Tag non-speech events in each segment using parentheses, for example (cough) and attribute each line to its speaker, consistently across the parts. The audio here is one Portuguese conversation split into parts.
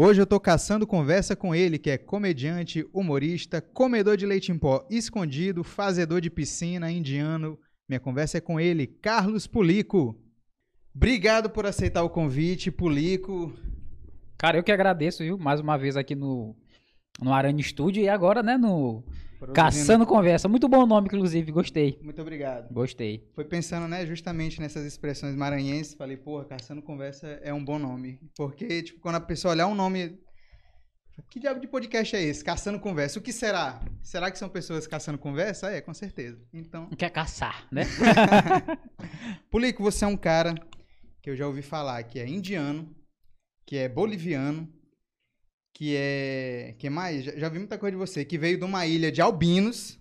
Speaker 1: Hoje eu tô caçando conversa com ele, que é comediante, humorista, comedor de leite em pó escondido, fazedor de piscina, indiano. Minha conversa é com ele, Carlos Pulico. Obrigado por aceitar o convite, Pulico.
Speaker 2: Cara, eu que agradeço, viu? Mais uma vez aqui no, no Arane Studio e agora, né, no Caçando Conversa. Muito bom nome, inclusive, gostei.
Speaker 1: Muito obrigado.
Speaker 2: Gostei.
Speaker 1: Foi pensando, né, justamente nessas expressões maranhenses, falei, porra, Caçando Conversa é um bom nome. Porque, tipo, quando a pessoa olhar um nome. Que diabo de podcast é esse? Caçando Conversa. O que será? Será que são pessoas caçando conversa? É, com certeza. Então.
Speaker 2: Quer caçar, né? (laughs) (laughs)
Speaker 1: Pulico, você é um cara que eu já ouvi falar que é indiano, que é boliviano, que é. que mais? Já, já vi muita coisa de você, que veio de uma ilha de albinos.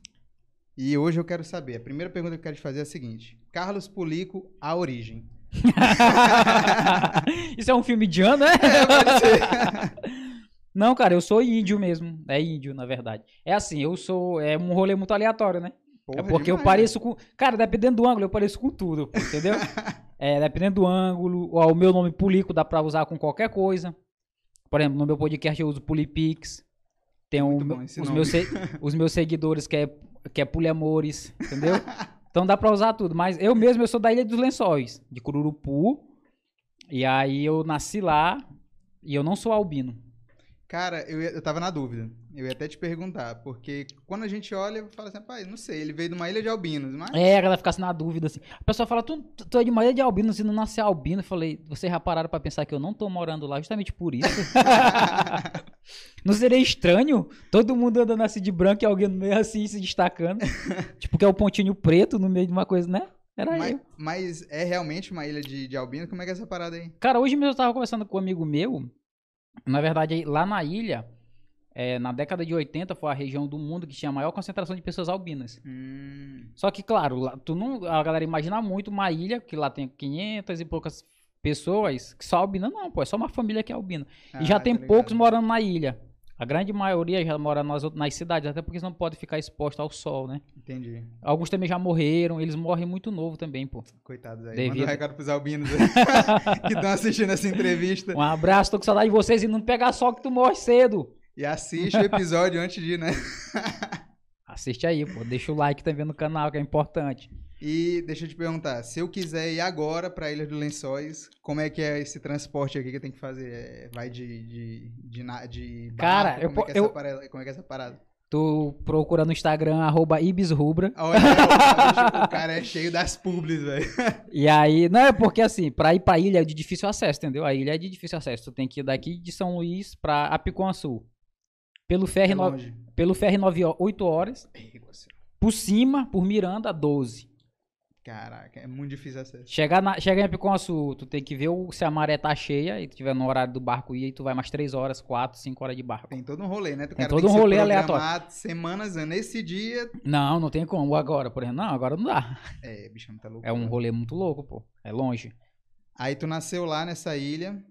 Speaker 1: E hoje eu quero saber. A primeira pergunta que eu quero te fazer é a seguinte: Carlos Pulico, a origem. (laughs)
Speaker 2: Isso é um filme de ano, né?
Speaker 1: É, pode ser. (laughs)
Speaker 2: Não, cara, eu sou índio mesmo. É índio, na verdade. É assim, eu sou. É um rolê muito aleatório, né?
Speaker 1: Porra,
Speaker 2: é porque eu
Speaker 1: demais,
Speaker 2: pareço com. Cara, dependendo do ângulo, eu pareço com tudo, entendeu? (laughs) é, dependendo do ângulo. Ó, o meu nome Pulico dá pra usar com qualquer coisa. Por exemplo, no meu podcast eu uso Pulipix. Tem um,
Speaker 1: bom
Speaker 2: os,
Speaker 1: nome.
Speaker 2: meus (laughs) os meus seguidores que é, que é Puliamores, entendeu? então dá pra usar tudo. Mas eu mesmo, eu sou da Ilha dos Lençóis, de Cururupu. E aí eu nasci lá e eu não sou albino.
Speaker 1: Cara, eu, eu tava na dúvida. Eu ia até te perguntar, porque quando a gente olha, eu falo assim, pai, não sei, ele veio de uma ilha de albinos, mas.
Speaker 2: É, a galera ficasse na dúvida, assim. A pessoa fala, tu, tu, é de uma ilha de albino, se não nascer albino. Eu falei, vocês já pararam pra pensar que eu não tô morando lá justamente por isso? (laughs) não seria estranho todo mundo andando assim de branco e alguém no meio assim se destacando? (laughs) tipo, que é o pontinho preto no meio de uma coisa, né? Era
Speaker 1: mas,
Speaker 2: eu.
Speaker 1: mas é realmente uma ilha de, de albinos? Como é que é essa parada aí?
Speaker 2: Cara, hoje mesmo eu tava conversando com um amigo meu. Na verdade, lá na ilha, é, na década de 80, foi a região do mundo que tinha a maior concentração de pessoas albinas.
Speaker 1: Hum,
Speaker 2: Só que, claro, lá, tu não, a galera imagina muito uma ilha que lá tem 500 e poucas pessoas que só albina. Não, pô, é só uma família que é albina.
Speaker 1: ah,
Speaker 2: e já
Speaker 1: tá
Speaker 2: tem
Speaker 1: ligado.
Speaker 2: poucos morando na ilha. A grande maioria já mora nas, nas cidades, até porque eles não podem ficar expostos ao sol, né?
Speaker 1: Entendi.
Speaker 2: Alguns também já morreram, eles morrem muito novo também, pô.
Speaker 1: Coitados aí.
Speaker 2: Devido-
Speaker 1: Manda um recado pros albinos aí, (laughs) que estão assistindo essa entrevista.
Speaker 2: Um abraço, tô com saudade de vocês e não pegar sol que tu morre cedo.
Speaker 1: E assiste o episódio antes de, né? (laughs)
Speaker 2: Assiste aí, pô. Deixa o like também no canal, que é importante.
Speaker 1: E deixa eu te perguntar, se eu quiser ir agora pra Ilha dos Lençóis, como é que é esse transporte aqui que eu tenho que fazer? É, vai de, de, de, de
Speaker 2: Cara,
Speaker 1: barco?
Speaker 2: eu
Speaker 1: como, é que é
Speaker 2: eu-
Speaker 1: parada, como é que é essa parada?
Speaker 2: Tu procura no Instagram, arroba ibisrubra.
Speaker 1: Olha, o, cara é cheio das publis, velho.
Speaker 2: E aí, não é porque assim, pra ir pra ilha é de difícil acesso, entendeu? A ilha é de difícil acesso. Tu tem que ir daqui de São Luís pra Apicuaçu. Pelo ferry,
Speaker 1: É
Speaker 2: no- pelo ferry 9, 8 horas. Por cima, por Miranda, 12.
Speaker 1: Caraca, é muito difícil acesso.
Speaker 2: Chegar, na, chegar em Apicuaçu, tu tem que ver o- se a maré tá cheia e tu tiver no horário do barco ir, e tu vai mais 3 horas, 4, 5 horas de barco.
Speaker 1: Tem todo um rolê, né? O
Speaker 2: Tem todo
Speaker 1: que
Speaker 2: um rolê
Speaker 1: programar Semanas. Nesse dia.
Speaker 2: Não, não tem como agora, por exemplo. Não, agora não dá.
Speaker 1: É, bichão, tá louco.
Speaker 2: É um rolê muito louco, pô. É longe.
Speaker 1: Aí tu nasceu lá nessa ilha.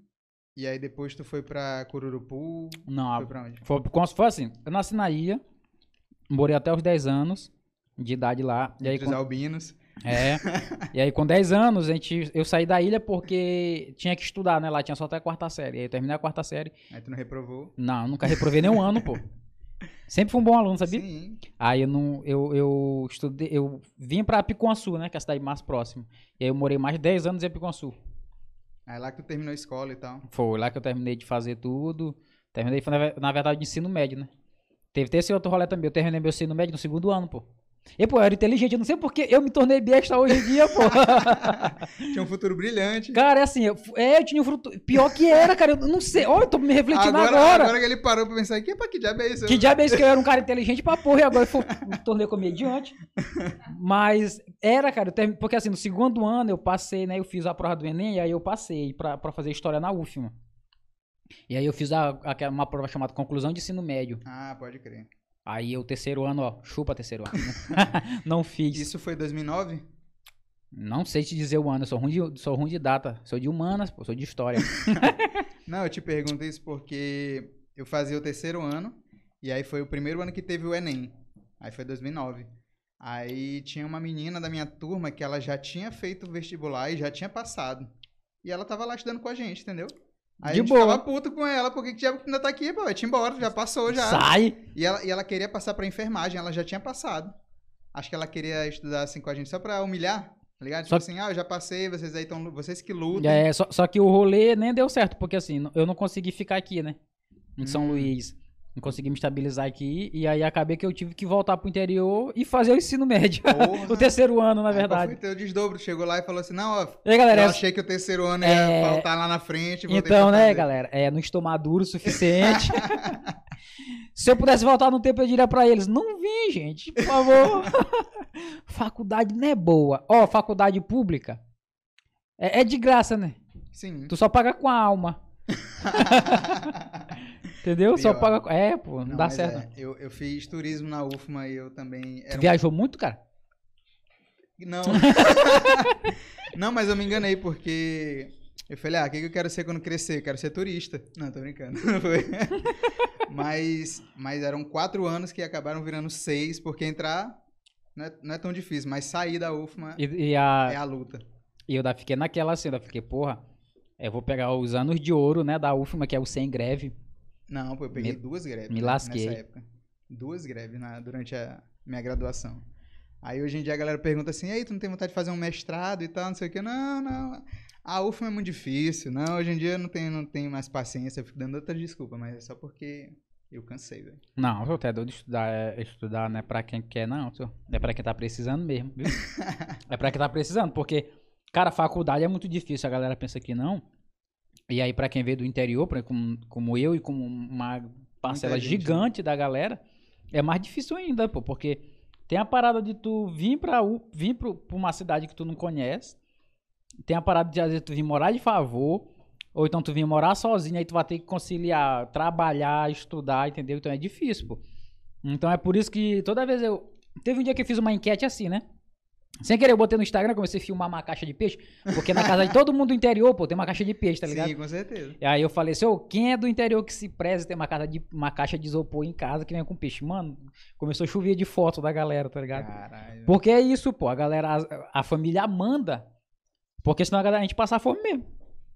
Speaker 1: E aí depois tu foi pra Cururupu.
Speaker 2: Não,
Speaker 1: Foi pra onde?
Speaker 2: Foi, como se assim, eu nasci na ilha, morei até os 10 anos de idade lá. E aí,
Speaker 1: os albinos.
Speaker 2: é, (laughs) e aí com 10 anos, a gente, eu saí da ilha porque tinha que estudar, né? Lá tinha só até a quarta série. Aí eu terminei a quarta série.
Speaker 1: Aí tu não reprovou.
Speaker 2: Não, nunca reprovei nenhum ano, pô. (laughs) Sempre fui um bom aluno, sabia?
Speaker 1: Sim.
Speaker 2: Aí eu não, eu, eu estudei, eu vim pra Picuançu, né? Que é a cidade mais próxima. E aí eu morei mais de 10 anos em Picuançu.
Speaker 1: Aí lá que tu terminou a escola e tal.
Speaker 2: Foi lá que eu terminei de fazer tudo. Terminei, foi, na, na verdade, de ensino médio, né? Teve, teve esse outro rolê também. Eu terminei meu ensino médio no segundo ano, pô. E, pô, eu era inteligente. Eu não sei porque eu me tornei besta hoje em dia, pô. (laughs)
Speaker 1: Tinha um futuro brilhante.
Speaker 2: cara, é assim, eu, é, eu tinha um fruto. Pior que era, cara. Eu não sei. Olha, eu tô me refletindo
Speaker 1: agora,
Speaker 2: agora.
Speaker 1: agora que ele parou pra pensar, que, que diabo é isso?
Speaker 2: Que diabo é isso que eu era um cara inteligente pra porra e agora eu me tornei comediante. Mas era, cara, eu termi- porque assim, no segundo ano eu passei, né? Eu fiz a prova do Enem e aí eu passei pra, pra fazer história na UFMA. E aí eu fiz a, aquela- uma prova chamada Conclusão de Ensino Médio.
Speaker 1: Ah, pode crer.
Speaker 2: Aí o terceiro ano, ó, chupa terceiro ano. (laughs) (laughs) Não fiz.
Speaker 1: Isso foi 2009?
Speaker 2: Não sei te dizer o ano, eu sou ruim de, sou ruim de data. Sou de humanas, pô, sou de história. (laughs)
Speaker 1: Não, eu te pergunto isso porque eu fazia o terceiro ano e aí foi o primeiro ano que teve o Enem. Aí foi 2009. Aí tinha uma menina da minha turma que ela já tinha feito o vestibular e já tinha passado. E ela tava lá estudando com a gente, entendeu? Aí
Speaker 2: De
Speaker 1: a gente
Speaker 2: boa.
Speaker 1: ficava puto com ela, porque que diabo ainda tá aqui, pô? Vai te embora, já passou já.
Speaker 2: Sai!
Speaker 1: E ela, e ela queria passar pra enfermagem, ela já tinha passado. Acho que ela queria estudar assim com a gente só pra humilhar, tá ligado? Tipo
Speaker 2: Só-
Speaker 1: assim, ah, eu já passei, vocês aí estão. Vocês que lutam.
Speaker 2: É, só, só que o rolê nem deu certo, porque assim, eu não consegui ficar aqui, né? Em São
Speaker 1: Hum.
Speaker 2: Luís. Não consegui me estabilizar aqui. E aí acabei que eu tive que voltar pro interior e fazer o ensino médio. (laughs) O terceiro ano, na
Speaker 1: Aí,
Speaker 2: verdade.
Speaker 1: Foi teu desdobro, chegou lá e falou assim: não, ó,
Speaker 2: aí, galera,
Speaker 1: eu
Speaker 2: é-
Speaker 1: achei que o terceiro ano ia
Speaker 2: É,
Speaker 1: faltar lá na frente.
Speaker 2: Então, né, galera? É, não estou maduro o suficiente. (laughs) Se eu pudesse voltar no tempo, eu diria pra eles: não vim, gente, por favor. (laughs) faculdade não é boa. Ó, faculdade pública é, é de graça, né?
Speaker 1: Sim.
Speaker 2: Tu só paga com a alma. Entendeu? Só
Speaker 1: Pior.
Speaker 2: paga com. É, pô, não,
Speaker 1: Não,
Speaker 2: dá certo.
Speaker 1: é, eu, eu fiz turismo na UFMA e eu também.
Speaker 2: Tu
Speaker 1: Era um-
Speaker 2: viajou muito, cara?
Speaker 1: Não. (laughs) não, mas eu me enganei, porque eu falei, ah, o que eu quero ser quando crescer? Eu quero ser turista. Não, tô brincando. (laughs) Mas, mas eram quatro anos que acabaram virando seis, porque entrar não é, não é tão difícil, mas sair da UFMA
Speaker 2: E, e a,
Speaker 1: é a luta.
Speaker 2: e eu da, fiquei naquela assim, eu fiquei, porra, eu vou pegar os anos de ouro, né, da UFMA, que é o sem greve.
Speaker 1: Não, pô, eu peguei
Speaker 2: Me-
Speaker 1: duas greves
Speaker 2: me lasquei.
Speaker 1: nessa época. Duas greves na- durante a minha graduação. Aí hoje em dia a galera pergunta assim, ei, tu não tem vontade de fazer um mestrado e tal, não sei o quê. Não, não. A UFMA é muito difícil. Não, hoje em dia eu não tenho, não tenho mais paciência, eu fico dando outra desculpa, mas é só porque eu cansei, velho.
Speaker 2: Não, eu até doido de estudar, é, estudar não é pra quem quer, não, senhor. é pra quem tá precisando mesmo, viu? (laughs) é pra quem tá precisando, porque, cara, faculdade é muito difícil, a galera pensa que não. E aí, pra quem veio do interior, pra, como, como eu e como uma parcela
Speaker 1: né?
Speaker 2: gigante da galera, é mais difícil ainda, pô, porque tem a parada de tu vir pra, vir pra uma cidade que tu não conhece, tem a parada de às vezes tu vir morar de favor, ou então tu vir morar sozinho, aí tu vai ter que conciliar trabalhar, estudar, entendeu? Então é difícil, pô. Então é por isso que toda vez eu. Teve um dia que eu fiz uma enquete assim, né? Sem querer, eu botei no Instagram, comecei a filmar uma caixa de peixe, porque na casa de todo mundo do interior, pô, tem uma caixa de peixe, tá ligado?
Speaker 1: Sim, com certeza.
Speaker 2: E aí eu falei assim, ô, quem é do interior que se preza ter uma, casa de, uma caixa de isopor em casa que vem com peixe? Mano, começou a chover de foto da galera, tá ligado?
Speaker 1: Caralho.
Speaker 2: Porque é isso, pô. A galera, a, a família manda. Porque senão a, galera, a gente passa fome mesmo.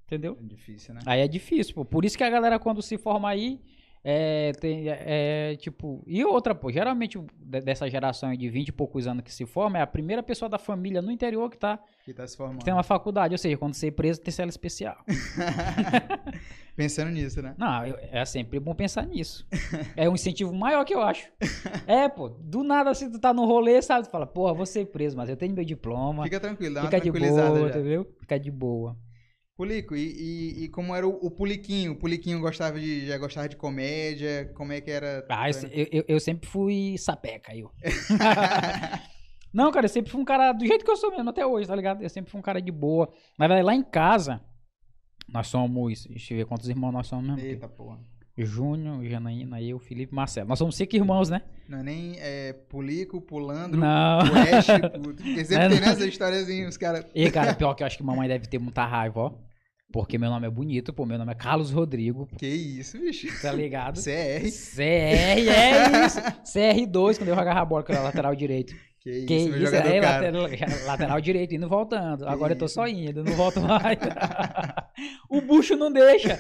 Speaker 2: Entendeu?
Speaker 1: É difícil, né?
Speaker 2: Aí é difícil, pô. Por isso que a galera, quando se forma aí, é, tem, é, é, tipo... E outra, pô. Geralmente, dessa geração de 20 e poucos anos que se forma, é a primeira pessoa da família no interior que, tá,
Speaker 1: Que tá se formando.
Speaker 2: que tem uma faculdade. Ou seja, quando ser preso, tem cela especial. (laughs)
Speaker 1: Pensando nisso, né?
Speaker 2: Não, é sempre bom pensar nisso. É um incentivo maior que eu acho. (laughs) É, pô. Do nada, assim, tu tá no rolê, sabe? Tu fala, porra, vou ser preso, mas eu tenho meu diploma.
Speaker 1: Fica tranquilo, dá uma
Speaker 2: Fica de boa,
Speaker 1: já.
Speaker 2: entendeu? Fica de boa.
Speaker 1: Pulico, e, e, e como era o, o Puliquinho? O Puliquinho gostava de, já gostava de comédia? Como é que era?
Speaker 2: Ah, eu, eu, eu- sempre fui sapeca, eu. (laughs) Não, cara, eu sempre fui um cara do jeito que eu sou mesmo até hoje, tá ligado? Eu sempre fui um cara de boa. Na verdade, lá em casa, nós somos. Deixa eu ver quantos irmãos nós somos mesmo.
Speaker 1: Eita, porra.
Speaker 2: Júnior, Janaína, eu, Felipe, Marcelo. Nós somos cinco irmãos, né?
Speaker 1: Não é nem é, Pulico, Pulandro,
Speaker 2: Não.
Speaker 1: Puesh, pu- (laughs) porque sempre
Speaker 2: É,
Speaker 1: tem nessa historiazinha, os caras...
Speaker 2: E, cara, pior que eu acho que mamãe deve ter muita raiva, ó. Porque meu nome é bonito, pô. Meu nome é Carlos Rodrigo,
Speaker 1: Que isso, bicho?
Speaker 2: tá ligado? (laughs)
Speaker 1: CR.
Speaker 2: CR, é isso. CR2, quando eu jogava a bola, que era lateral direito.
Speaker 1: Que,
Speaker 2: Que
Speaker 1: isso, meu
Speaker 2: isso,
Speaker 1: jogador
Speaker 2: é lateral, lateral direito, indo voltando.
Speaker 1: Que
Speaker 2: Agora eu tô
Speaker 1: isso.
Speaker 2: só indo, não volto mais. (laughs) o bucho não deixa.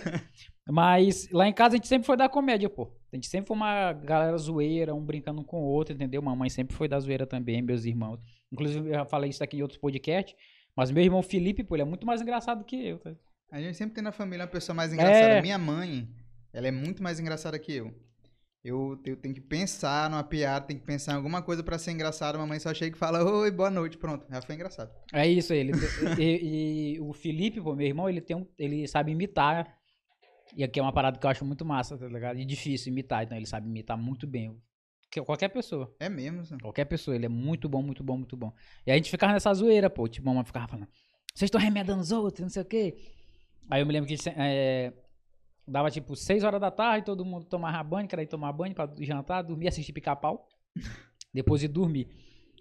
Speaker 2: Mas lá em casa a gente sempre foi da comédia, pô. A gente sempre foi uma galera zoeira, um brincando com o outro, entendeu? Mamãe sempre foi da zoeira também, meus irmãos. Inclusive, eu já falei isso aqui em outros podcasts. Mas meu irmão Felipe, pô, ele é muito mais engraçado que eu. Tá?
Speaker 1: A gente sempre tem na família uma pessoa mais engraçada.
Speaker 2: É.
Speaker 1: Minha mãe, ela é muito mais engraçada que eu. Eu, eu tenho que pensar numa piada, tenho que pensar em alguma coisa pra ser engraçado. A mamãe só chega e fala, oi, boa noite, pronto. Já foi engraçado.
Speaker 2: É isso, ele. e, e o Felipe, pô, meu irmão, ele tem um, ele sabe imitar. E aqui é uma parada que eu acho muito massa, tá ligado? E difícil imitar, então ele sabe imitar muito bem. Que- Qualquer pessoa.
Speaker 1: É mesmo, assim.
Speaker 2: Qualquer pessoa, ele é muito bom, muito bom, muito bom. E a gente ficava nessa zoeira, pô. Tipo, a mamãe ficava falando, vocês estão remedando os outros, não sei o quê. Aí eu me lembro que é, dava tipo 6 horas da tarde, todo mundo tomava banho, queria ir tomar banho pra jantar, dormir, assistir pica-pau. (laughs) depois de dormir.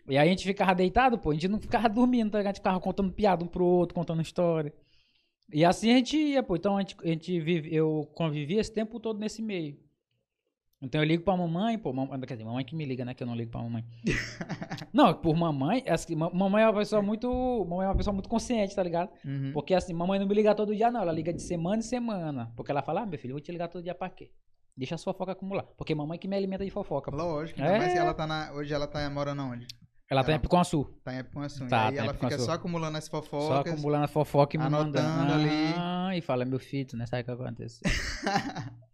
Speaker 2: E aí a gente ficava deitado, pô, a gente não ficava dormindo, tá? A gente ficava contando piada um pro outro, contando história. E assim a gente ia, pô. Então a gente, a gente vive, eu convivi esse tempo todo nesse meio. Então eu ligo pra mamãe, pô, mam- quer dizer, mamãe que me liga, né? Que eu não ligo pra mamãe. (laughs) não, por mamãe, assim, ma- mamãe é uma pessoa muito. Mamãe é uma pessoa muito consciente, tá ligado?
Speaker 1: Uhum.
Speaker 2: Porque assim, mamãe não me liga todo dia, não. Ela liga de semana em semana. Porque ela fala, ah, meu filho, eu vou te ligar todo dia pra quê? Deixa a sua fofoca acumular. Porque mamãe que me alimenta de fofoca. pô.
Speaker 1: Lógico,
Speaker 2: É.
Speaker 1: que ela tá na. Hoje ela tá morando onde?
Speaker 2: Ela tá em
Speaker 1: Ela-
Speaker 2: Piconsul.
Speaker 1: Tá em Epuançu.
Speaker 2: Tá,
Speaker 1: e aí
Speaker 2: tá
Speaker 1: ela fica só acumulando as
Speaker 2: Só
Speaker 1: fofocas.
Speaker 2: acumulando a fofoca e me
Speaker 1: anotando
Speaker 2: mandando.
Speaker 1: ali.
Speaker 2: Ah, e fala, meu filho, não sabe o que aconteceu. (laughs)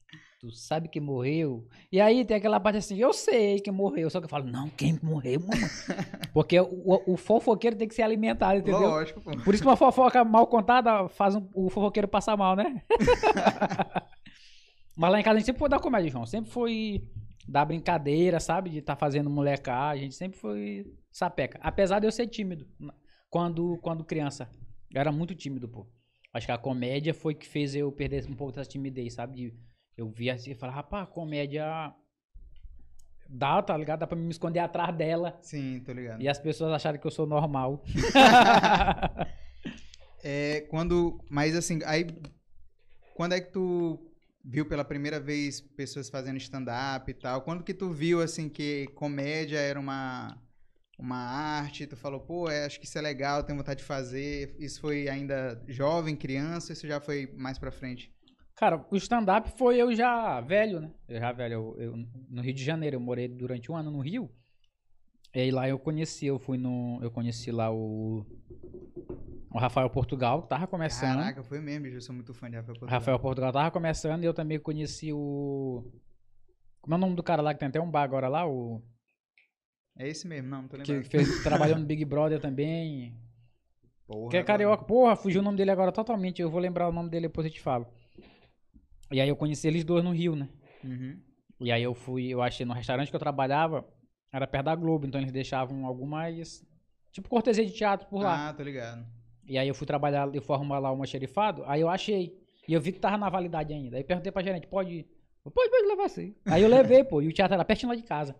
Speaker 2: tu sabe que morreu. E aí tem aquela parte assim, eu sei que morreu. Só que eu falo, não, quem morreu, mamãe? (laughs) Porque o, o- fofoqueiro tem que ser alimentado, entendeu?
Speaker 1: Lógico, pô.
Speaker 2: Por isso que uma fofoca mal contada faz um- o fofoqueiro passar mal, né? (laughs) Mas lá em casa a gente sempre foi dar comédia, João. Sempre foi dar brincadeira, sabe? De estar fazendo molecagem. A gente sempre foi sapeca. Apesar de eu ser tímido quando, quando criança. Eu era muito tímido, pô. Acho que a comédia foi que fez eu perder um pouco dessa timidez, sabe? De, eu via assim e falava, rapaz, comédia dá, tá ligado? Dá pra me esconder atrás dela.
Speaker 1: Sim, tô ligado.
Speaker 2: E as pessoas acharam que eu sou normal. (laughs) (laughs)
Speaker 1: É, quando. Mas assim, aí. Quando é que tu viu pela primeira vez pessoas fazendo stand-up e tal? Quando que tu viu, assim, que comédia era uma. Uma arte, tu falou, pô, é, acho que isso é legal, tenho vontade de fazer. Isso foi ainda jovem, criança, isso já foi mais pra frente?
Speaker 2: Cara, o stand-up foi eu já velho, né? Eu já velho. Eu, eu- no Rio de Janeiro, eu morei durante um ano no Rio. E aí lá eu conheci, eu fui no. Eu conheci lá o. O Rafael Portugal, que tava começando.
Speaker 1: Caraca, foi mesmo, bicho, eu sou muito fã de Rafael Portugal.
Speaker 2: Rafael Portugal tava começando e eu também conheci o. Como é o nome do cara lá que tem até um bar agora lá? O.
Speaker 1: É esse mesmo, não, não tô
Speaker 2: Que
Speaker 1: lembrando.
Speaker 2: fez, (laughs) trabalhou no Big Brother também.
Speaker 1: Porra,
Speaker 2: Que é carioca. Porra, fugiu o nome dele agora totalmente. Eu vou lembrar o nome dele depois eu te falo. E aí eu conheci eles dois no Rio, né?
Speaker 1: Uhum.
Speaker 2: E aí eu fui, eu achei no restaurante que eu trabalhava, era perto da Globo, então eles deixavam algumas. Tipo cortesia de teatro por lá.
Speaker 1: Ah, tô ligado.
Speaker 2: E aí eu fui trabalhar, eu fui arrumar lá uma xerifado, aí eu achei. E eu vi que tava na validade ainda. Aí perguntei pra gerente, pode Pode, pode levar sim. Aí eu levei, pô. E o teatro era pertinho lá de casa.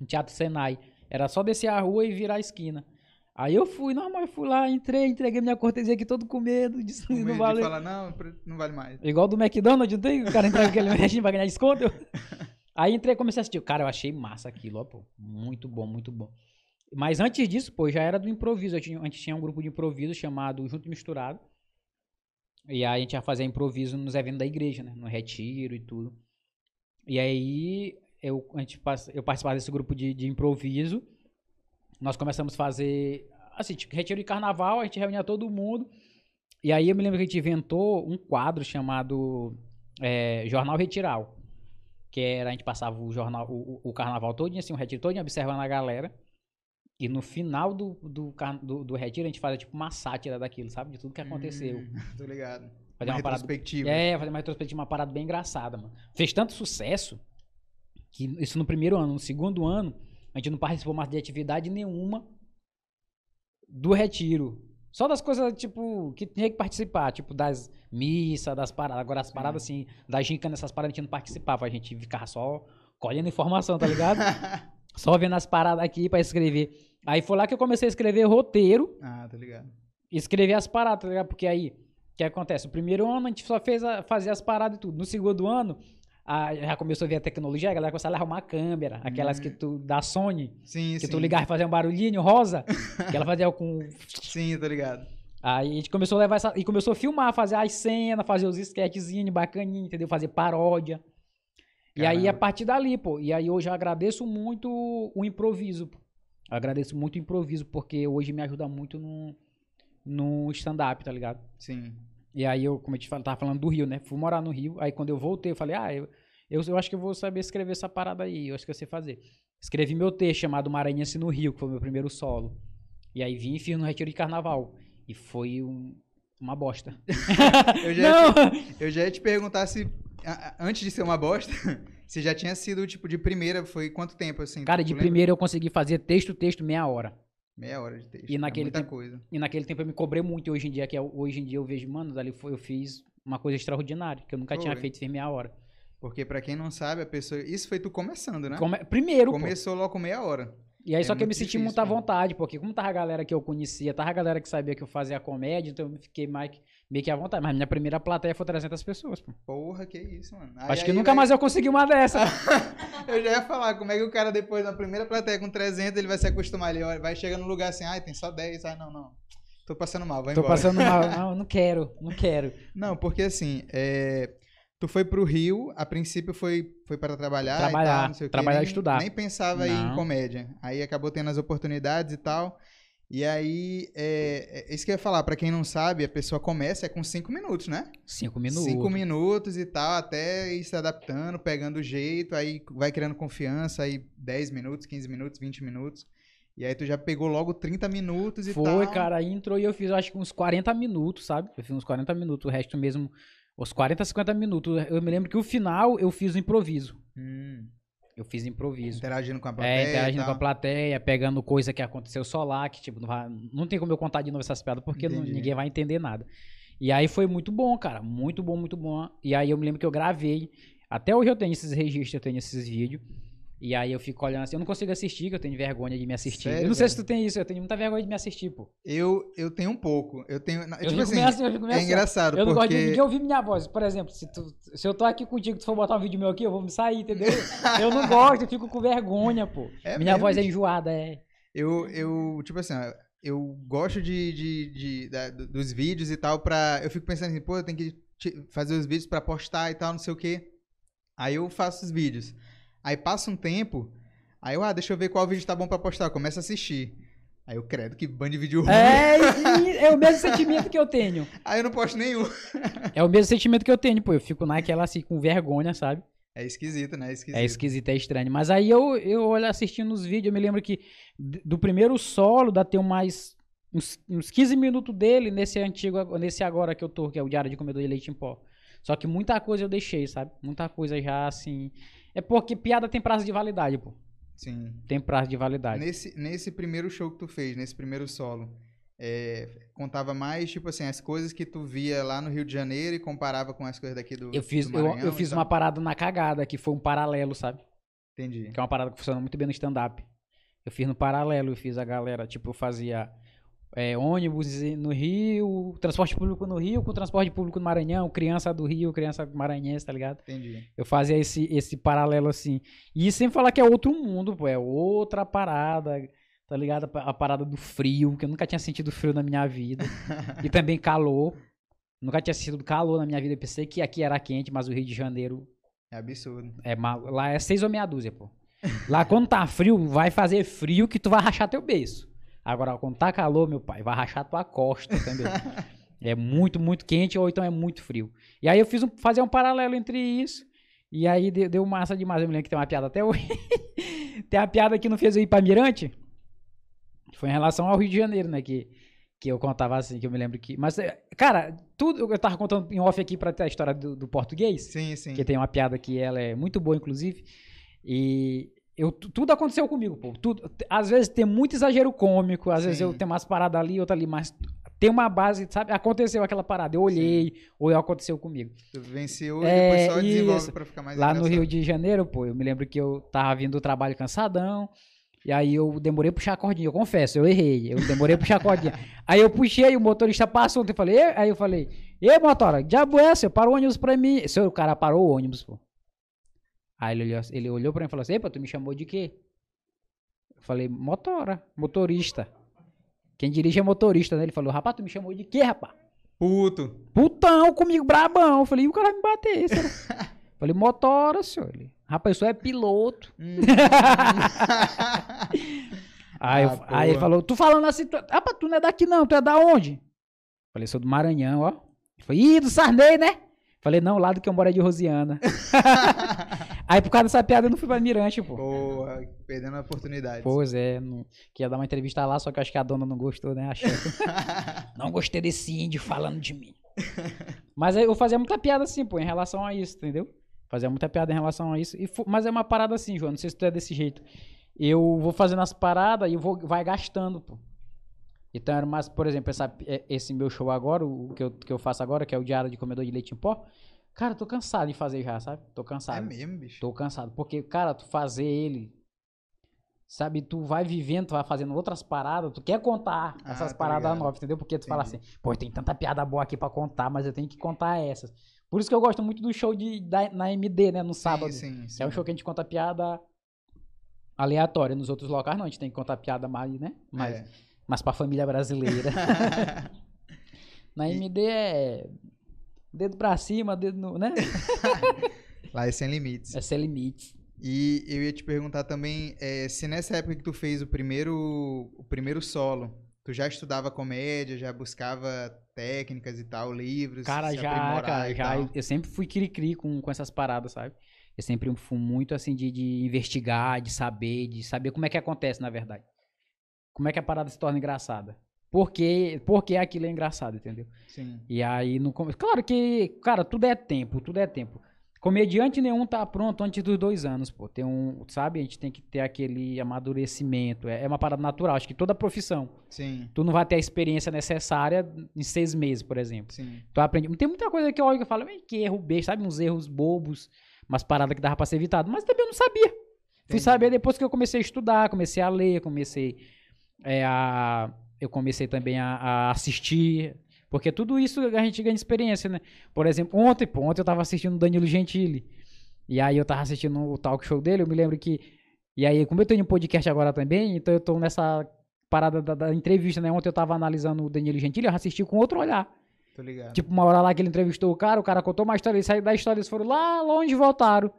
Speaker 2: Um teatro Senai. Era só descer a rua e virar a esquina. Aí eu fui, normal, eu fui lá, entrei, entreguei minha cortesia aqui todo com medo, (laughs) disse
Speaker 1: Com
Speaker 2: não
Speaker 1: medo de falar, não, não vale mais.
Speaker 2: Igual do McDonald's, não tem? O cara entrega aquele (laughs) merchandising pra ganhar desconto. Aí entrei e comecei a assistir. Cara, eu achei massa aquilo, ó, pô. Muito bom, muito bom. Mas antes disso, pô, já era do improviso. Tinha- a gente tinha um grupo de improviso chamado Junto e Misturado. E aí a gente ia fazer improviso nos eventos da igreja, né? No retiro e tudo. E aí eu, a gente, eu participava desse grupo de, de improviso. Nós começamos a fazer, assim, tipo, retiro de carnaval, a gente reunia todo mundo. E aí eu me lembro que a gente inventou um quadro chamado é, Jornal Retiral. Que era, a gente passava o jornal, o, o- carnaval todo, assim, um retiro todo, observando a galera. E no final do, do, do, do retiro, a gente fazia tipo uma sátira daquilo, sabe? De tudo que aconteceu.
Speaker 1: Hum, (laughs) tô ligado.
Speaker 2: Fazer uma parada-
Speaker 1: retrospectiva.
Speaker 2: É, fazer uma retrospectiva, uma parada bem engraçada, mano. Fez tanto sucesso que isso no primeiro ano. No segundo ano, a gente não participou mais de atividade nenhuma do retiro. Só das coisas, tipo, que tinha que participar, tipo, das missas, das paradas. Agora, as paradas, assim, das gincanas, essas paradas, a gente não participava. A gente ficava só colhendo informação, tá ligado? (laughs) só vendo as paradas aqui pra escrever. Aí foi lá que eu comecei a escrever roteiro
Speaker 1: ah, tô ligado.
Speaker 2: escrever as paradas, tá ligado? Porque aí, o que acontece? O primeiro ano a gente só fez a, fazer as paradas e tudo. No segundo ano, a- já começou a ver a tecnologia, a galera começou a arrumar a câmera. Aquelas que tu, da Sony,
Speaker 1: Sim,
Speaker 2: que
Speaker 1: sim.
Speaker 2: tu ligava e fazia um barulhinho rosa, (laughs) que ela fazia com...
Speaker 1: Sim, tô ligado.
Speaker 2: Aí a gente começou a levar essa... E começou a filmar, fazer as cenas, fazer os sketchzinhos bacaninhos, entendeu? Fazer paródia. E aí, a
Speaker 1: Caramba.
Speaker 2: partir dali, pô. E aí hoje eu agradeço muito o improviso, pô. Eu agradeço muito o improviso, porque hoje me ajuda muito no, no stand-up, tá ligado?
Speaker 1: Sim.
Speaker 2: E aí eu, como eu te falo, tava falando do Rio, né? Fui morar no Rio. Aí quando eu voltei, eu falei, ah, eu, eu, eu acho que eu vou saber escrever essa parada aí. Eu acho que eu sei fazer. Escrevi meu texto chamado Maranhense no Rio, que foi o meu primeiro solo. E aí vim e fiz no Retiro de Carnaval. E foi um- uma bosta. (laughs)
Speaker 1: Eu já,
Speaker 2: Não!
Speaker 1: eu já ia te perguntar se, antes de ser uma bosta, (laughs) se já tinha sido, tipo, de primeira, foi quanto tempo, assim?
Speaker 2: Cara, de
Speaker 1: lembra?
Speaker 2: primeiro eu consegui fazer texto, texto, meia hora.
Speaker 1: Meia hora de texto.
Speaker 2: E naquele
Speaker 1: é muita
Speaker 2: tempo-
Speaker 1: coisa.
Speaker 2: E naquele tempo eu me cobrei muito. Hoje em dia, que é- hoje em dia eu vejo, mano, dali foi, eu fiz uma coisa extraordinária, que eu nunca tinha
Speaker 1: Foi.
Speaker 2: feito, fiz meia hora.
Speaker 1: Porque pra quem não sabe, a pessoa... Isso foi tu começando, né?
Speaker 2: Come- Primeiro, pô.
Speaker 1: Começou logo com meia hora.
Speaker 2: E aí
Speaker 1: É
Speaker 2: só que eu me senti
Speaker 1: difícil,
Speaker 2: muito à
Speaker 1: pô.
Speaker 2: vontade, porque como tava a galera que eu conhecia, tava a galera que sabia que eu fazia comédia, então eu fiquei mais, meio que à vontade. Mas minha primeira plateia foi 300 pessoas, pô.
Speaker 1: Porra, que isso, mano. Aí-
Speaker 2: Acho que
Speaker 1: aí
Speaker 2: nunca
Speaker 1: vai-
Speaker 2: mais eu consegui uma dessa. (laughs)
Speaker 1: Eu já ia falar, como é que o cara depois da primeira plateia com 300, ele vai se acostumar ali, ó, vai chegando no lugar assim, ai, tem só 10, ai, não, não. Tô passando mal, vai
Speaker 2: Tô
Speaker 1: embora.
Speaker 2: passando mal. (laughs) Não, não quero, não quero.
Speaker 1: Não, porque assim, é, tu foi pro Rio, a princípio foi, foi para trabalhar e
Speaker 2: Trabalhar,
Speaker 1: tal, não sei o quê,
Speaker 2: trabalhar e estudar.
Speaker 1: Nem pensava em comédia. Aí acabou tendo as oportunidades e tal. E aí, é, é isso que eu ia falar, pra quem não sabe, a pessoa começa é com 5 minutos, né?
Speaker 2: Cinco minutos.
Speaker 1: Cinco minutos e tal, até ir se adaptando, pegando o jeito, aí vai criando confiança, aí 10 minutos, 15 minutos, 20 minutos. E aí tu já pegou logo 30 minutos e tal.
Speaker 2: Foi, cara, aí entrou e eu fiz acho que uns 40 minutos, sabe? Eu fiz uns 40 minutos, o resto mesmo, os 40, 50 minutos. Eu me lembro que o final eu fiz o improviso.
Speaker 1: Hum,
Speaker 2: Eu fiz improviso.
Speaker 1: interagindo com a plateia.
Speaker 2: É, interagindo com a plateia, pegando coisa que aconteceu só lá, que tipo, não, vai- não tem como eu contar de novo essas piadas, porque não- ninguém vai entender nada. E aí foi muito bom, cara, muito bom, muito bom. E aí eu me lembro que eu gravei, até hoje eu tenho esses registros, eu tenho esses vídeos. E aí eu fico olhando assim, eu não consigo assistir, que eu tenho vergonha de me assistir.
Speaker 1: Sério,
Speaker 2: eu não sei
Speaker 1: velho?
Speaker 2: se tu tem isso, eu tenho muita vergonha de me assistir, pô.
Speaker 1: Eu, eu tenho um pouco. Eu tenho.
Speaker 2: Eu
Speaker 1: tipo assim,
Speaker 2: assim, eu
Speaker 1: é
Speaker 2: assim,
Speaker 1: engraçado,
Speaker 2: Eu não gosto de
Speaker 1: porque.
Speaker 2: ninguém ouvir minha voz. Por exemplo, se, tu- se eu tô aqui contigo, tu for botar um vídeo meu aqui, eu vou me sair, entendeu? eu não (laughs) gosto, eu fico com vergonha, pô.
Speaker 1: É
Speaker 2: minha
Speaker 1: mesmo,
Speaker 2: voz é
Speaker 1: bicho.
Speaker 2: enjoada, é.
Speaker 1: Eu, eu, tipo assim, eu gosto de, de, de- do- dos vídeos e tal, pra. Eu fico pensando assim, pô, eu tenho que fazer os vídeos pra postar e tal, não sei o quê. Aí eu faço os vídeos. Aí passa um tempo, aí eu, ah, deixa eu ver qual vídeo tá bom pra postar. Eu começo a assistir. Aí eu credo que bando de vídeo ruim.
Speaker 2: É, (laughs) é o mesmo sentimento que eu tenho.
Speaker 1: Aí eu não posto nenhum.
Speaker 2: É o mesmo sentimento que eu tenho, pô. Eu fico naquela assim, com vergonha, sabe?
Speaker 1: É esquisito, né? É esquisito.
Speaker 2: É esquisito, é estranho. Mas aí eu, eu olho assistindo os vídeos, eu me lembro que do primeiro solo dá ter mais uns, uns 15 minutos dele nesse antigo, nesse agora que eu tô, que é o Diário de Comedor de Leite em Pó. Só que muita coisa eu deixei, sabe? Muita coisa já assim. É porque piada tem prazo de validade, pô.
Speaker 1: Sim.
Speaker 2: Tem prazo de validade.
Speaker 1: Nesse, nesse primeiro show que tu fez, nesse primeiro solo, é, contava mais, tipo assim, as coisas que tu via lá no Rio de Janeiro e comparava com as coisas daqui do
Speaker 2: Eu fiz,
Speaker 1: do
Speaker 2: eu,
Speaker 1: Maranhão
Speaker 2: eu
Speaker 1: e
Speaker 2: fiz uma parada na cagada, que foi um paralelo, sabe?
Speaker 1: Entendi.
Speaker 2: Que é uma parada que funciona muito bem no stand-up. Eu fiz no paralelo, eu fiz a galera, tipo, eu fazia é, ônibus no Rio, transporte público no Rio com transporte público no Maranhão, criança do Rio, criança maranhense, tá ligado?
Speaker 1: Entendi.
Speaker 2: Eu fazia esse, esse paralelo assim. E sem falar que é outro mundo, pô, é outra parada, tá ligado? A parada do frio, que eu nunca tinha sentido frio na minha vida. (laughs) e também calor. Nunca tinha sentido calor na minha vida. Eu pensei que aqui era quente, mas o Rio de Janeiro
Speaker 1: É absurdo.
Speaker 2: é mal. Lá é seis ou meia dúzia, pô. Lá quando tá frio, vai fazer frio que tu vai rachar teu beiço. Agora, quando tá calor, meu pai, vai rachar tua costa, entendeu? (laughs) é muito, muito quente ou então é muito frio. E aí eu fiz um, fazer um paralelo entre isso. E aí deu, deu massa demais. Eu me lembro que tem uma piada até hoje. (laughs) tem uma piada que não fez eu ir pra Mirante. Foi em relação ao Rio de Janeiro, né? Que, que eu contava assim, que eu me lembro que. Mas, é, cara, tudo. Eu tava contando em off aqui pra ter a história do, do português.
Speaker 1: Sim, sim.
Speaker 2: Que tem uma piada que ela é muito boa, inclusive. E eu, tu- tudo aconteceu comigo, pô. Tudo, às vezes tem muito exagero cômico, às vezes
Speaker 1: Sim.
Speaker 2: eu tenho umas paradas ali, outra ali, mas tem uma base, sabe? Aconteceu aquela parada, eu olhei, ou aconteceu comigo.
Speaker 1: Tu venceu
Speaker 2: É,
Speaker 1: e depois só desenvolve
Speaker 2: isso.
Speaker 1: pra ficar mais
Speaker 2: Lá no
Speaker 1: engraçado.
Speaker 2: Rio de Janeiro, pô, eu me lembro que eu tava vindo do trabalho cansadão. E aí eu demorei a puxar a cordinha, eu confesso, eu errei. Eu demorei a puxar a cordinha. (laughs) aí eu puxei, o motorista passou, eu falei, aí eu falei, Ei, motora, que diabo é essa? Para o ônibus pra mim. Seu cara parou o ônibus, pô. Aí ele olhou, ele olhou pra mim e falou assim, Epa, tu me chamou de quê? Eu falei, motora, motorista. Quem dirige é motorista, né? Ele falou, rapaz, tu me chamou de quê, rapaz?
Speaker 1: Puto.
Speaker 2: Putão comigo, brabão. Eu falei, e o cara vai me bater, será? (laughs) Falei, motora, senhor. Ele, rapaz, isso é piloto.
Speaker 1: Hum. (laughs)
Speaker 2: Aí, eu-
Speaker 1: Ah,
Speaker 2: aí ele falou, tu falando assim, tu, rapaz, tu não é daqui não, tu é da onde? Falei, sou do Maranhão, ó. Ele falou, ih, do Sarney, né? Falei, não, lá do que eu moro é de Rosiana. (laughs) aí por causa dessa piada eu não fui pra Mirante, pô.
Speaker 1: Porra, perdendo a oportunidade.
Speaker 2: Pois é, não, que ia dar uma entrevista lá, só que eu acho que a dona não gostou, né? A chefe. (laughs) não gostei desse índio falando de mim. Mas aí eu fazia muita piada assim, pô, em relação a isso, entendeu? Fazia muita piada em relação a isso. E mas é uma parada assim, João, não sei se tu é desse jeito. Eu vou fazendo as paradas e vou, vai gastando, pô. Então era mais, por exemplo, essa- é- esse meu show agora, o que eu, que eu faço agora, que é o Diário de Comedor de Leite em Pó. Cara, tô cansado de fazer já, sabe? Tô
Speaker 1: É
Speaker 2: cansado.
Speaker 1: mesmo, bicho.
Speaker 2: Tô cansado. Porque, cara, tu fazer ele Sabe, tu vai vivendo, tu vai fazendo outras paradas, tu quer contar
Speaker 1: Ah,
Speaker 2: essas
Speaker 1: tô
Speaker 2: paradas
Speaker 1: ligado.
Speaker 2: novas, entendeu? Porque tu fala assim,
Speaker 1: Entendi.
Speaker 2: pô, tem tanta piada boa aqui pra contar, mas eu tenho que contar essas. Por isso que eu gosto muito do show de, da, na MD, né, no sábado.
Speaker 1: Sim, sim,
Speaker 2: É um show que a gente conta piada aleatória. Nos outros locais não, a gente tem que contar piada mais, né? Mais,
Speaker 1: É.
Speaker 2: mais pra família brasileira. (laughs) (laughs) Na
Speaker 1: E-
Speaker 2: MD é dedo pra cima, dedo no, né? (laughs)
Speaker 1: Lá é sem limites.
Speaker 2: É sem limites.
Speaker 1: E eu ia te perguntar também é, se nessa época que tu fez o primeiro, o primeiro solo, tu já estudava comédia, já buscava técnicas e tal, livros,
Speaker 2: Cara, já, cara,
Speaker 1: e
Speaker 2: já.
Speaker 1: tal.
Speaker 2: Eu sempre fui cri-cri com, com essas paradas, sabe? Eu sempre fui muito assim de, de investigar, de saber, de saber como é que acontece, na verdade. Como é que a parada se torna engraçada. Por que, por que aquilo é engraçado, entendeu?
Speaker 1: Sim,
Speaker 2: E aí, no começo. Claro que, cara, tudo é tempo, tudo é tempo. Comediante nenhum tá pronto antes dos dois anos, pô. Tem um, sabe? A gente tem que ter aquele amadurecimento. É, é uma parada natural. Acho que toda profissão.
Speaker 1: sim,
Speaker 2: Tu não vai ter a experiência necessária em seis meses, por exemplo.
Speaker 1: sim.
Speaker 2: Tu aprende. Tem muita coisa que eu olho e falo, "Ei, que erro besta, sabe? Uns erros bobos, umas paradas que dava pra ser evitado. Mas também eu não sabia. Fui
Speaker 1: Entendi.
Speaker 2: saber depois que eu comecei a estudar, comecei a ler, comecei é, a. Eu comecei também a, a assistir. Porque tudo isso a gente ganha experiência, né? Por exemplo, ontem, pô, ontem eu tava assistindo o Danilo Gentili. E aí eu tava assistindo o talk show dele, eu me lembro que. E aí, como eu tenho um podcast agora também, então eu tô nessa parada da, da entrevista, né? Ontem eu tava analisando o Danilo Gentili, eu assisti com outro olhar.
Speaker 1: Tô ligado.
Speaker 2: Tipo, uma hora lá que ele entrevistou o cara, o cara contou uma história, ele saiu da história, eles foram lá longe e voltaram.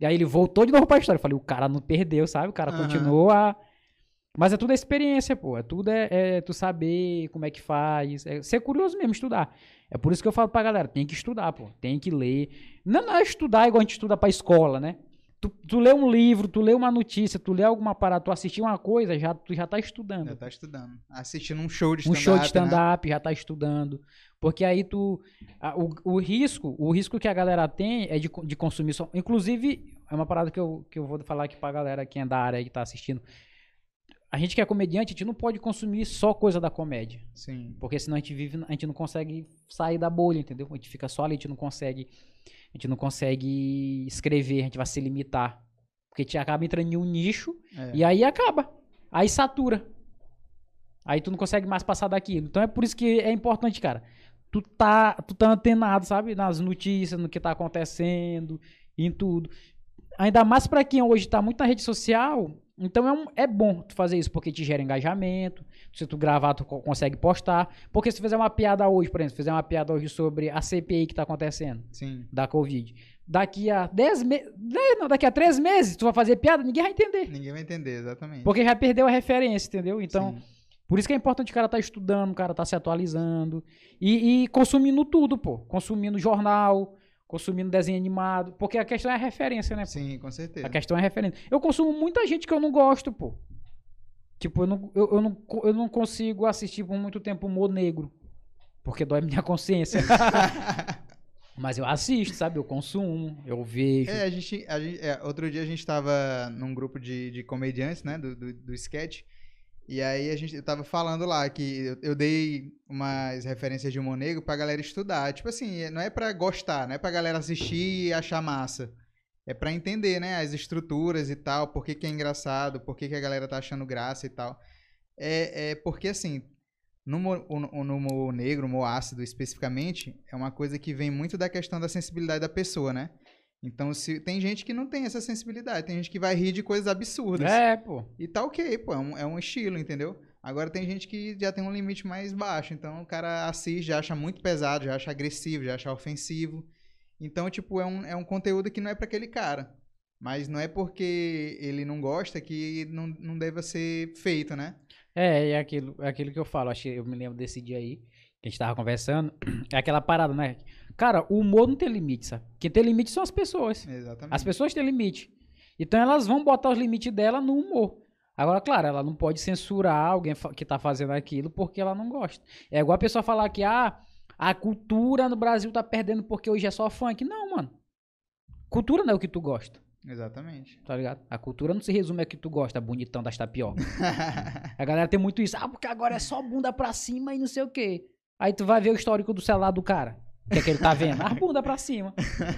Speaker 2: E aí ele voltou de novo pra história. Eu falei, o cara não perdeu, sabe? O cara
Speaker 1: Aham.
Speaker 2: continua. Mas é tudo experiência, pô. É tudo é, é tu saber como é que faz. É ser curioso mesmo, estudar. É por isso que eu falo pra galera, tem que estudar, pô. Tem que ler. Não, não é estudar igual a gente estuda pra escola, né? Tu, tu lê um livro, tu lê uma notícia, tu lê alguma parada, tu assistir uma coisa, já, tu já tá estudando.
Speaker 1: Já tá estudando. Assistindo um show de
Speaker 2: um
Speaker 1: stand-up.
Speaker 2: show de
Speaker 1: né?
Speaker 2: stand-up, já tá estudando. Porque aí tu. a- o, o risco, o risco que a galera tem é de, de consumir só. Inclusive, é uma parada que eu, que eu vou falar aqui pra galera que é da área que tá assistindo. A gente que é comediante, a gente não pode consumir só coisa da comédia.
Speaker 1: Sim,
Speaker 2: Porque senão a gente vive, a gente não consegue sair da bolha, entendeu? A gente fica só ali, a gente não consegue. A gente não consegue escrever, a gente vai se limitar. Porque a gente acaba entrando em um nicho
Speaker 1: é.
Speaker 2: e aí acaba. Aí satura. Aí tu não consegue mais passar daquilo. Então é por isso que é importante, cara. Tu tá, tu tá antenado, sabe? Nas notícias, no que tá acontecendo, em tudo. Ainda mais pra quem hoje tá muito na rede social. Então é, um- é bom tu fazer isso, porque te gera engajamento. Se tu gravar, tu co- consegue postar. Porque se tu fizer uma piada hoje, por exemplo, se fizer uma piada hoje sobre a CPI que tá acontecendo
Speaker 1: sim.
Speaker 2: da Covid. Daqui a 10 meses. Não, daqui a 3 meses, tu vai fazer piada, ninguém vai entender.
Speaker 1: Ninguém vai entender, exatamente.
Speaker 2: Porque já perdeu a referência, entendeu? Então,
Speaker 1: Sim.
Speaker 2: por isso que é importante o cara estar estudando, o cara estar se atualizando e, e consumindo tudo, pô. Consumindo jornal, consumindo desenho animado. Porque a questão é a referência, né? pô?
Speaker 1: Sim, com certeza.
Speaker 2: A questão é a referência. Eu consumo muita gente que eu não gosto, pô. Tipo, eu não, eu, eu não, eu não consigo assistir por muito tempo humor negro. Porque dói minha (laughs) consciência. (laughs) Mas eu assisto, sabe? Eu consumo, eu vejo.
Speaker 1: É, a gente, a gente- é, outro dia a gente tava num grupo de, de comediantes, né, do, do, do sketch, e aí a gente eu tava falando lá que eu, eu dei umas referências de humor negro pra galera estudar. Tipo assim, não é pra gostar, não é pra galera assistir e achar massa. É pra entender, né, as estruturas e tal, por que que é engraçado, por que que a galera tá achando graça e tal. É, é porque, assim, no no humor negro, humor ácido especificamente, é uma coisa que vem muito da questão da sensibilidade da pessoa, né? Então, se tem gente que não tem essa sensibilidade, tem gente que vai rir de coisas absurdas.
Speaker 2: É, pô.
Speaker 1: E tá ok, pô, é um, é um estilo, entendeu? Agora tem gente que já tem um limite mais baixo, então o cara assiste, já acha muito pesado, já acha agressivo, já acha ofensivo. Então, tipo, é um, é um conteúdo que não é pra aquele cara. Mas não é porque ele não gosta que não, não deva ser feito, né?
Speaker 2: É, é aquilo, é aquilo que eu falo. Acho que eu me lembro desse dia aí, que a gente tava conversando. (clears throat) É aquela parada, né? Cara, o humor não tem limite, sabe? Quem tem limite são as pessoas.
Speaker 1: Exatamente.
Speaker 2: As pessoas têm limite. Então elas vão botar os limites dela no humor. Agora, claro, ela não pode censurar alguém que tá fazendo aquilo porque ela não gosta. É igual a pessoa falar que ah, a cultura no Brasil tá perdendo porque hoje é só funk. Não, mano. Cultura não é o que tu gosta,
Speaker 1: Exatamente.
Speaker 2: tá ligado? A cultura não se resume a que tu gosta, bonitão das tapioca. (laughs) A galera tem muito isso. Ah, porque agora é só bunda pra cima e não sei o quê. Aí tu vai ver o histórico do celular do cara. O que é que ele tá vendo? A bunda pra cima.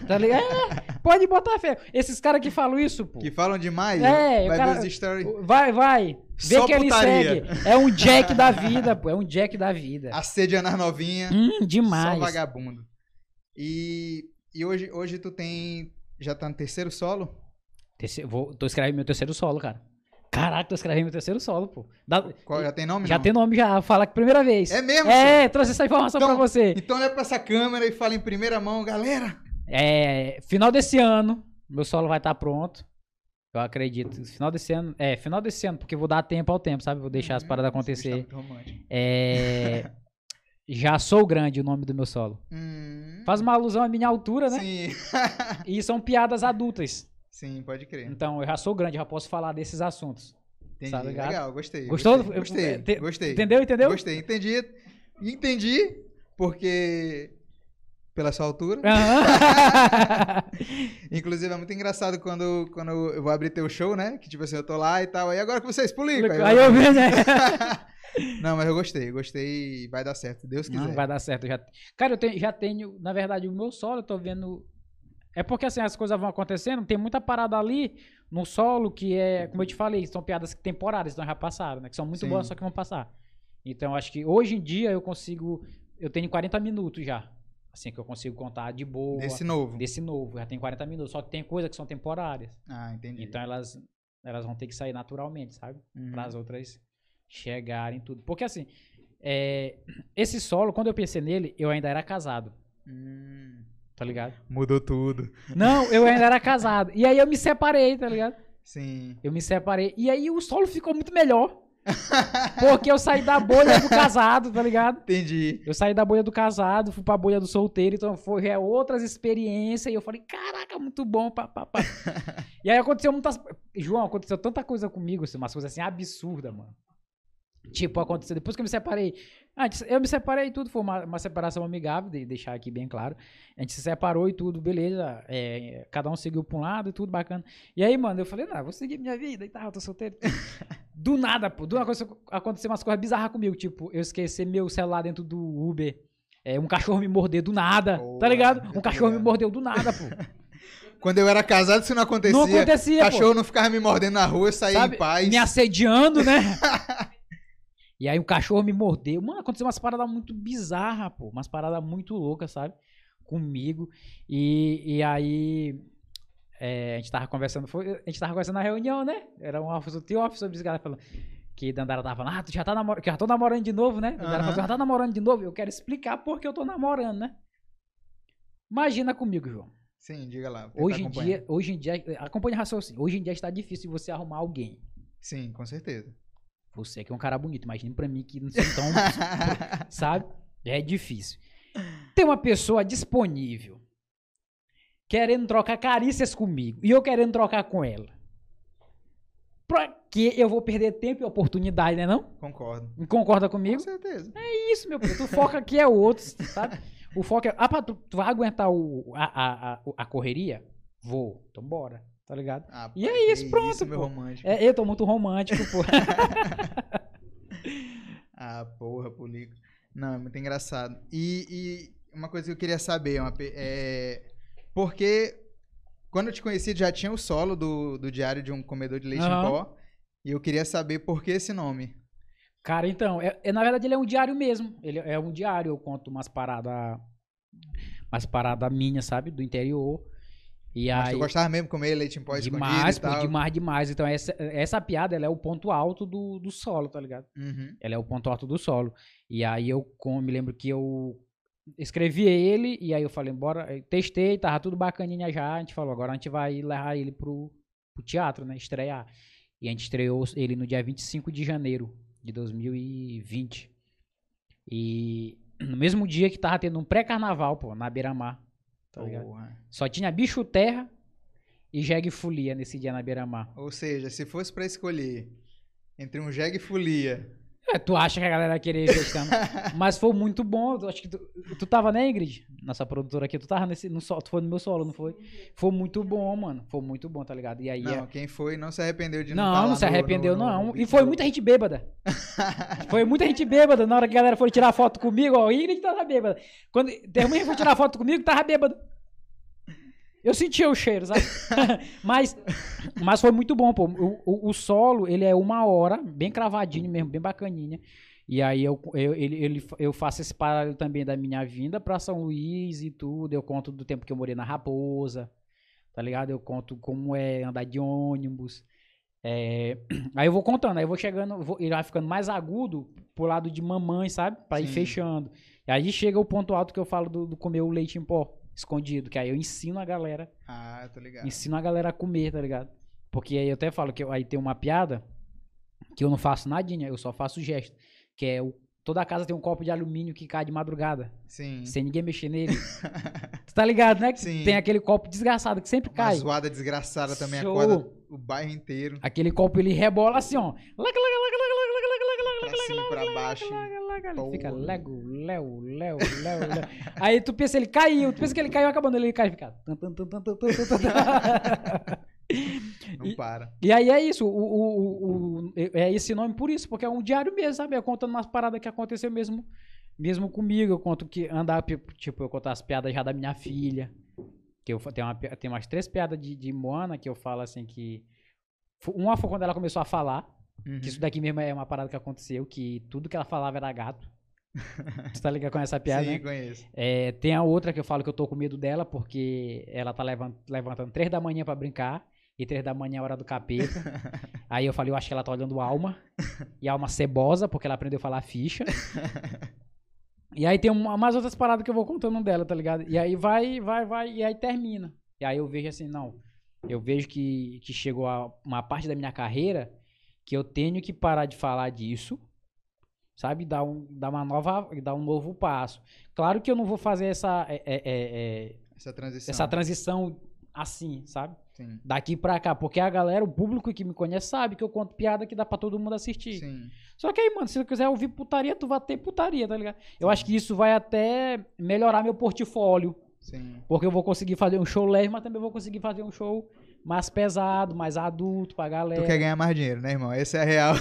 Speaker 2: Tá ligado? É. Pode botar fé. Esses caras que falam isso, pô.
Speaker 1: Que falam demais,
Speaker 2: É, o
Speaker 1: vai
Speaker 2: cara-
Speaker 1: ver os stories.
Speaker 2: Vai, vai. Vê
Speaker 1: Só
Speaker 2: que ele
Speaker 1: putaria.
Speaker 2: segue. É um Jack da vida, pô. É um Jack da vida.
Speaker 1: Assediando as novinhas.
Speaker 2: Hum,
Speaker 1: Só
Speaker 2: demais.
Speaker 1: vagabundo. E, e hoje, hoje tu tem. Já tá no terceiro solo?
Speaker 2: Terceiro- vou, tô escrevendo meu terceiro solo, cara. Caraca, tô escrevendo meu terceiro solo, pô. Dá-
Speaker 1: Qual, já tem nome?
Speaker 2: já
Speaker 1: não?
Speaker 2: tem nome já. Fala que primeira vez.
Speaker 1: É mesmo?
Speaker 2: É, trouxe essa informação
Speaker 1: Então-
Speaker 2: pra você.
Speaker 1: Então olha pra essa câmera e fala em primeira mão, galera.
Speaker 2: É, final desse ano, meu solo vai estar pronto. Eu acredito. Final desse ano. É, final desse ano, porque vou dar tempo ao tempo, sabe? Vou deixar as
Speaker 1: Hum,
Speaker 2: paradas
Speaker 1: tá
Speaker 2: acontecer. É. (laughs) Já sou grande o nome do meu solo.
Speaker 1: Hum,
Speaker 2: Faz uma alusão à minha altura, né?
Speaker 1: Sim. (laughs)
Speaker 2: E são piadas adultas.
Speaker 1: Sim, pode crer.
Speaker 2: Então eu já sou grande, já posso falar desses assuntos.
Speaker 1: Entendi.
Speaker 2: tá ligado?
Speaker 1: Legal, gostei.
Speaker 2: Gostou?
Speaker 1: Gostei, gostei.
Speaker 2: Te-
Speaker 1: gostei.
Speaker 2: Entendeu? Entendeu?
Speaker 1: Gostei, entendi. Entendi, porque pela sua altura.
Speaker 2: Aham. (laughs)
Speaker 1: Inclusive, é muito engraçado quando, quando eu vou abrir teu show, né? Que tipo assim, eu tô lá e tal. Aí agora que vocês publicam.
Speaker 2: Aí eu vi, né? (laughs)
Speaker 1: Não, mas eu gostei, gostei e vai dar certo, Deus quiser.
Speaker 2: Não, vai dar certo. eu Já... Cara, eu tenho- já tenho, na verdade, o meu solo, eu tô vendo. É porque assim, as coisas vão acontecendo, tem muita parada ali no solo que é, como eu te falei, são piadas temporárias, então já passaram, né? Que são muito
Speaker 1: Sim.
Speaker 2: boas, só que vão passar. Então eu acho que hoje em dia eu consigo. Eu tenho 40 minutos já. Assim, que eu consigo contar de boa.
Speaker 1: Desse novo.
Speaker 2: desse novo, já tem 40 minutos. Só que tem coisas que são temporárias.
Speaker 1: Ah, entendi.
Speaker 2: Então elas, elas vão ter que sair naturalmente, sabe?
Speaker 1: Uhum.
Speaker 2: Para as outras chegarem tudo. Porque assim, é, esse solo, quando eu pensei nele, eu ainda era casado,
Speaker 1: Hum,
Speaker 2: tá ligado?
Speaker 1: mudou tudo.
Speaker 2: Não, eu (laughs) ainda era casado. E aí eu me separei, tá ligado?
Speaker 1: Sim.
Speaker 2: Eu me separei. E aí o solo ficou muito melhor. Porque eu saí da bolha do casado, tá ligado?
Speaker 1: Entendi.
Speaker 2: Eu saí da bolha do casado, fui pra bolha do solteiro, então foi é, outras experiências. E eu falei, caraca, muito bom. Pá, pá, pá. (laughs) e aí aconteceu muitas. João, aconteceu tanta coisa comigo, assim, umas coisas assim absurdas, mano. Tipo, aconteceu depois que eu me separei. Antes, eu me separei e tudo, foi uma, uma separação amigável, de deixar aqui bem claro. A gente se separou e tudo, beleza. é, cada um seguiu pra um lado e tudo bacana. E aí, mano, eu falei, não, vou seguir minha vida e tal, tô solteiro. (laughs) do nada, pô, do nada aconteceu- aconteceu umas coisas bizarras comigo. Tipo, eu esqueci meu celular dentro do Uber. É, um cachorro me morder do nada,
Speaker 1: Boa,
Speaker 2: tá ligado? Um cachorro me mordeu do nada, pô. (laughs)
Speaker 1: Quando eu era casado, isso não acontecia.
Speaker 2: Não acontecia, pô.
Speaker 1: Cachorro não ficava me mordendo na rua, eu saía
Speaker 2: sabe?
Speaker 1: em paz.
Speaker 2: Me assediando, né? (laughs) e aí o cachorro me mordeu. Mano, aconteceu umas paradas muito bizarras, pô. Umas paradas muito loucas, sabe? Comigo. E, e aí. é, a gente tava conversando, foi, a gente tava conversando na reunião, né? Era um office, tinha um office galera falando. Que Dandara tava falando, ah, tu já tá namorando, que eu já tô namorando de novo, né? Dandara falou,
Speaker 1: Aham.
Speaker 2: "Tu já tá namorando de novo? Eu quero explicar por que eu tô namorando, né? Imagina comigo, João.
Speaker 1: Sim, diga lá.
Speaker 2: Hoje em dia, hoje em dia, acompanha raciocínio. Hoje em dia está difícil você arrumar alguém.
Speaker 1: Sim, com certeza.
Speaker 2: Você que é um cara bonito, imagine pra mim que não sou tão. (laughs) sabe? É difícil. Tem uma pessoa disponível querendo trocar carícias comigo e eu querendo trocar com ela. Pra que eu vou perder tempo e oportunidade, né? Não?
Speaker 1: Concordo.
Speaker 2: Concorda
Speaker 1: Com
Speaker 2: comigo?
Speaker 1: certeza.
Speaker 2: É isso, meu filho. Tu foca aqui é outro, sabe? O foco é. Ah, pá, tu, tu vai aguentar o, a, a, a, a correria? Vou. Então bora. Tá ligado?
Speaker 1: Ah,
Speaker 2: E é
Speaker 1: pai,
Speaker 2: isso, pronto,
Speaker 1: Isso, meu
Speaker 2: pô.
Speaker 1: romântico.
Speaker 2: É, eu tô muito romântico, pô. (laughs)
Speaker 1: Ah, porra, Polico. Não, é muito engraçado. E, e uma coisa que eu queria saber, uma, é, porque quando eu te conheci já tinha o solo do, do Diário de um Comedor de Leite em
Speaker 2: Aham.
Speaker 1: Pó. E eu queria saber por que esse nome.
Speaker 2: Cara, então, é, é- na verdade ele é um diário mesmo. Ele é um diário, eu conto umas paradas. Umas paradas minhas, sabe? Do interior. E
Speaker 1: Mas
Speaker 2: aí.
Speaker 1: tu gostava mesmo de comer leite em pó escondido
Speaker 2: demais,
Speaker 1: e tal?
Speaker 2: demais, demais. Então, essa, essa piada ela é o ponto alto do, do solo, tá ligado?
Speaker 1: Uhum.
Speaker 2: Ela é o ponto alto do solo. E aí eu me lembro que eu escrevi ele, e aí eu falei, bora, eu testei, tava tudo bacaninha já. A gente falou, agora a gente vai levar ele pro, pro teatro, né? Estrear. E a gente estreou ele no dia 25 de janeiro de 2020. E no mesmo dia que tava tendo um pré-carnaval, pô, na Beira-Mar. Tá ligado?
Speaker 1: Porra.
Speaker 2: Só tinha bicho terra e jegue folia nesse dia na Beira-Mar.
Speaker 1: Ou seja, se fosse pra escolher entre um jegue folia.
Speaker 2: É, tu acha que a galera ia querer gestando. (laughs) Mas foi muito bom. Eu acho que tu, tu tava, né, Ingrid? Nossa produtora aqui. Tu tava nesse, no solo, tu foi no meu solo, não foi? Foi muito bom, mano. Foi muito bom, tá ligado? E aí.
Speaker 1: Não,
Speaker 2: é-
Speaker 1: quem foi não se arrependeu de não
Speaker 2: Não,
Speaker 1: tá
Speaker 2: não, se arrependeu,
Speaker 1: no- no-
Speaker 2: não.
Speaker 1: no
Speaker 2: e foi muita gente bêbada. (laughs) foi muita gente bêbada. Na hora que a galera foi tirar foto comigo, ó, Ingrid tava bêbada. Quando teve muita gente foi tirar foto comigo, tava bêbado. Eu sentia o cheiro, sabe? (laughs) mas, mas foi muito bom, pô. O, o, o solo, ele é uma hora, bem cravadinho mesmo, bem bacaninha. E aí eu, eu, ele, ele, eu faço esse paralelo também da minha vinda pra São Luís e tudo. Eu conto do tempo que eu morei na Raposa, tá ligado? Eu conto como é andar de ônibus. É, (clears throat) Aí eu vou contando, aí eu vou chegando, vou, ele vai ficando mais agudo pro lado de mamãe, sabe? Pra ir
Speaker 1: Sim.
Speaker 2: fechando. E aí chega o ponto alto que eu falo do, do comer o leite em pó escondido, que aí eu ensino a galera,
Speaker 1: Ah, tô ligado.
Speaker 2: ensino a galera a comer, tá ligado? Porque aí eu até falo que eu- aí tem uma piada que eu não faço nadinha, eu só faço gesto, que é o, toda casa tem um copo de alumínio que cai de madrugada,
Speaker 1: Sim.
Speaker 2: sem ninguém mexer nele. tu (laughs) tá ligado, né? Que
Speaker 1: Sim.
Speaker 2: tem aquele copo desgraçado que sempre
Speaker 1: Uma
Speaker 2: cai.
Speaker 1: zoada desgraçada também
Speaker 2: Show.
Speaker 1: acorda o bairro inteiro.
Speaker 2: Aquele copo ele rebola assim, ó.
Speaker 1: Pra cima e pra baixo.
Speaker 2: Ele fica. Lego, Léo, Léo, Léo, Léo. Aí tu pensa, ele caiu, tu pensa que ele caiu acabando, ele cai e fica.
Speaker 1: Não
Speaker 2: E-
Speaker 1: para.
Speaker 2: E aí é isso, o, o, o- o- é esse nome por isso, porque é um diário mesmo, sabe? Eu contando umas paradas que aconteceu mesmo, mesmo comigo. Eu conto que andar, tipo, eu conto as piadas já da minha filha. Que eu tenho, uma, tem umas três piadas de, de Moana que eu falo assim que. Uma foi quando ela começou a falar.
Speaker 1: Uhum.
Speaker 2: Que isso daqui mesmo é uma parada que aconteceu, que tudo que ela falava era gato. Você tá ligado com essa (laughs) piada,
Speaker 1: Sim,
Speaker 2: né?
Speaker 1: conheço.
Speaker 2: É, tem a outra que eu falo que eu tô com medo dela, porque ela tá levan- levantando três da manhã pra brincar, e três da manhã é a hora do capeta. (laughs) Aí eu falei, eu acho que ela tá olhando alma, e alma cebosa, porque ela aprendeu a falar ficha. (laughs) E aí tem uma, mais outras paradas que eu vou contando dela, tá ligado? E aí vai, vai, vai, e aí termina. E aí eu vejo assim, não, eu vejo que, que chegou a uma parte da minha carreira que eu tenho que parar de falar disso, sabe? Dar, um, dar uma nova, dar um novo passo. Claro que eu não vou fazer essa, é, é, é, é,
Speaker 1: Essa transição.
Speaker 2: essa transição assim, sabe?
Speaker 1: Sim.
Speaker 2: Daqui pra cá, porque a galera, o público que me conhece sabe que eu conto piada que dá pra todo mundo assistir.
Speaker 1: Sim.
Speaker 2: Só que aí, mano, se tu quiser ouvir putaria, tu vai ter putaria, tá ligado? Eu acho que isso vai até melhorar meu portfólio.
Speaker 1: Sim.
Speaker 2: Porque eu vou conseguir fazer um show leve, mas também vou conseguir fazer um show mais pesado, mais adulto pra galera.
Speaker 1: Tu quer ganhar mais dinheiro, né, irmão? Essa é a real.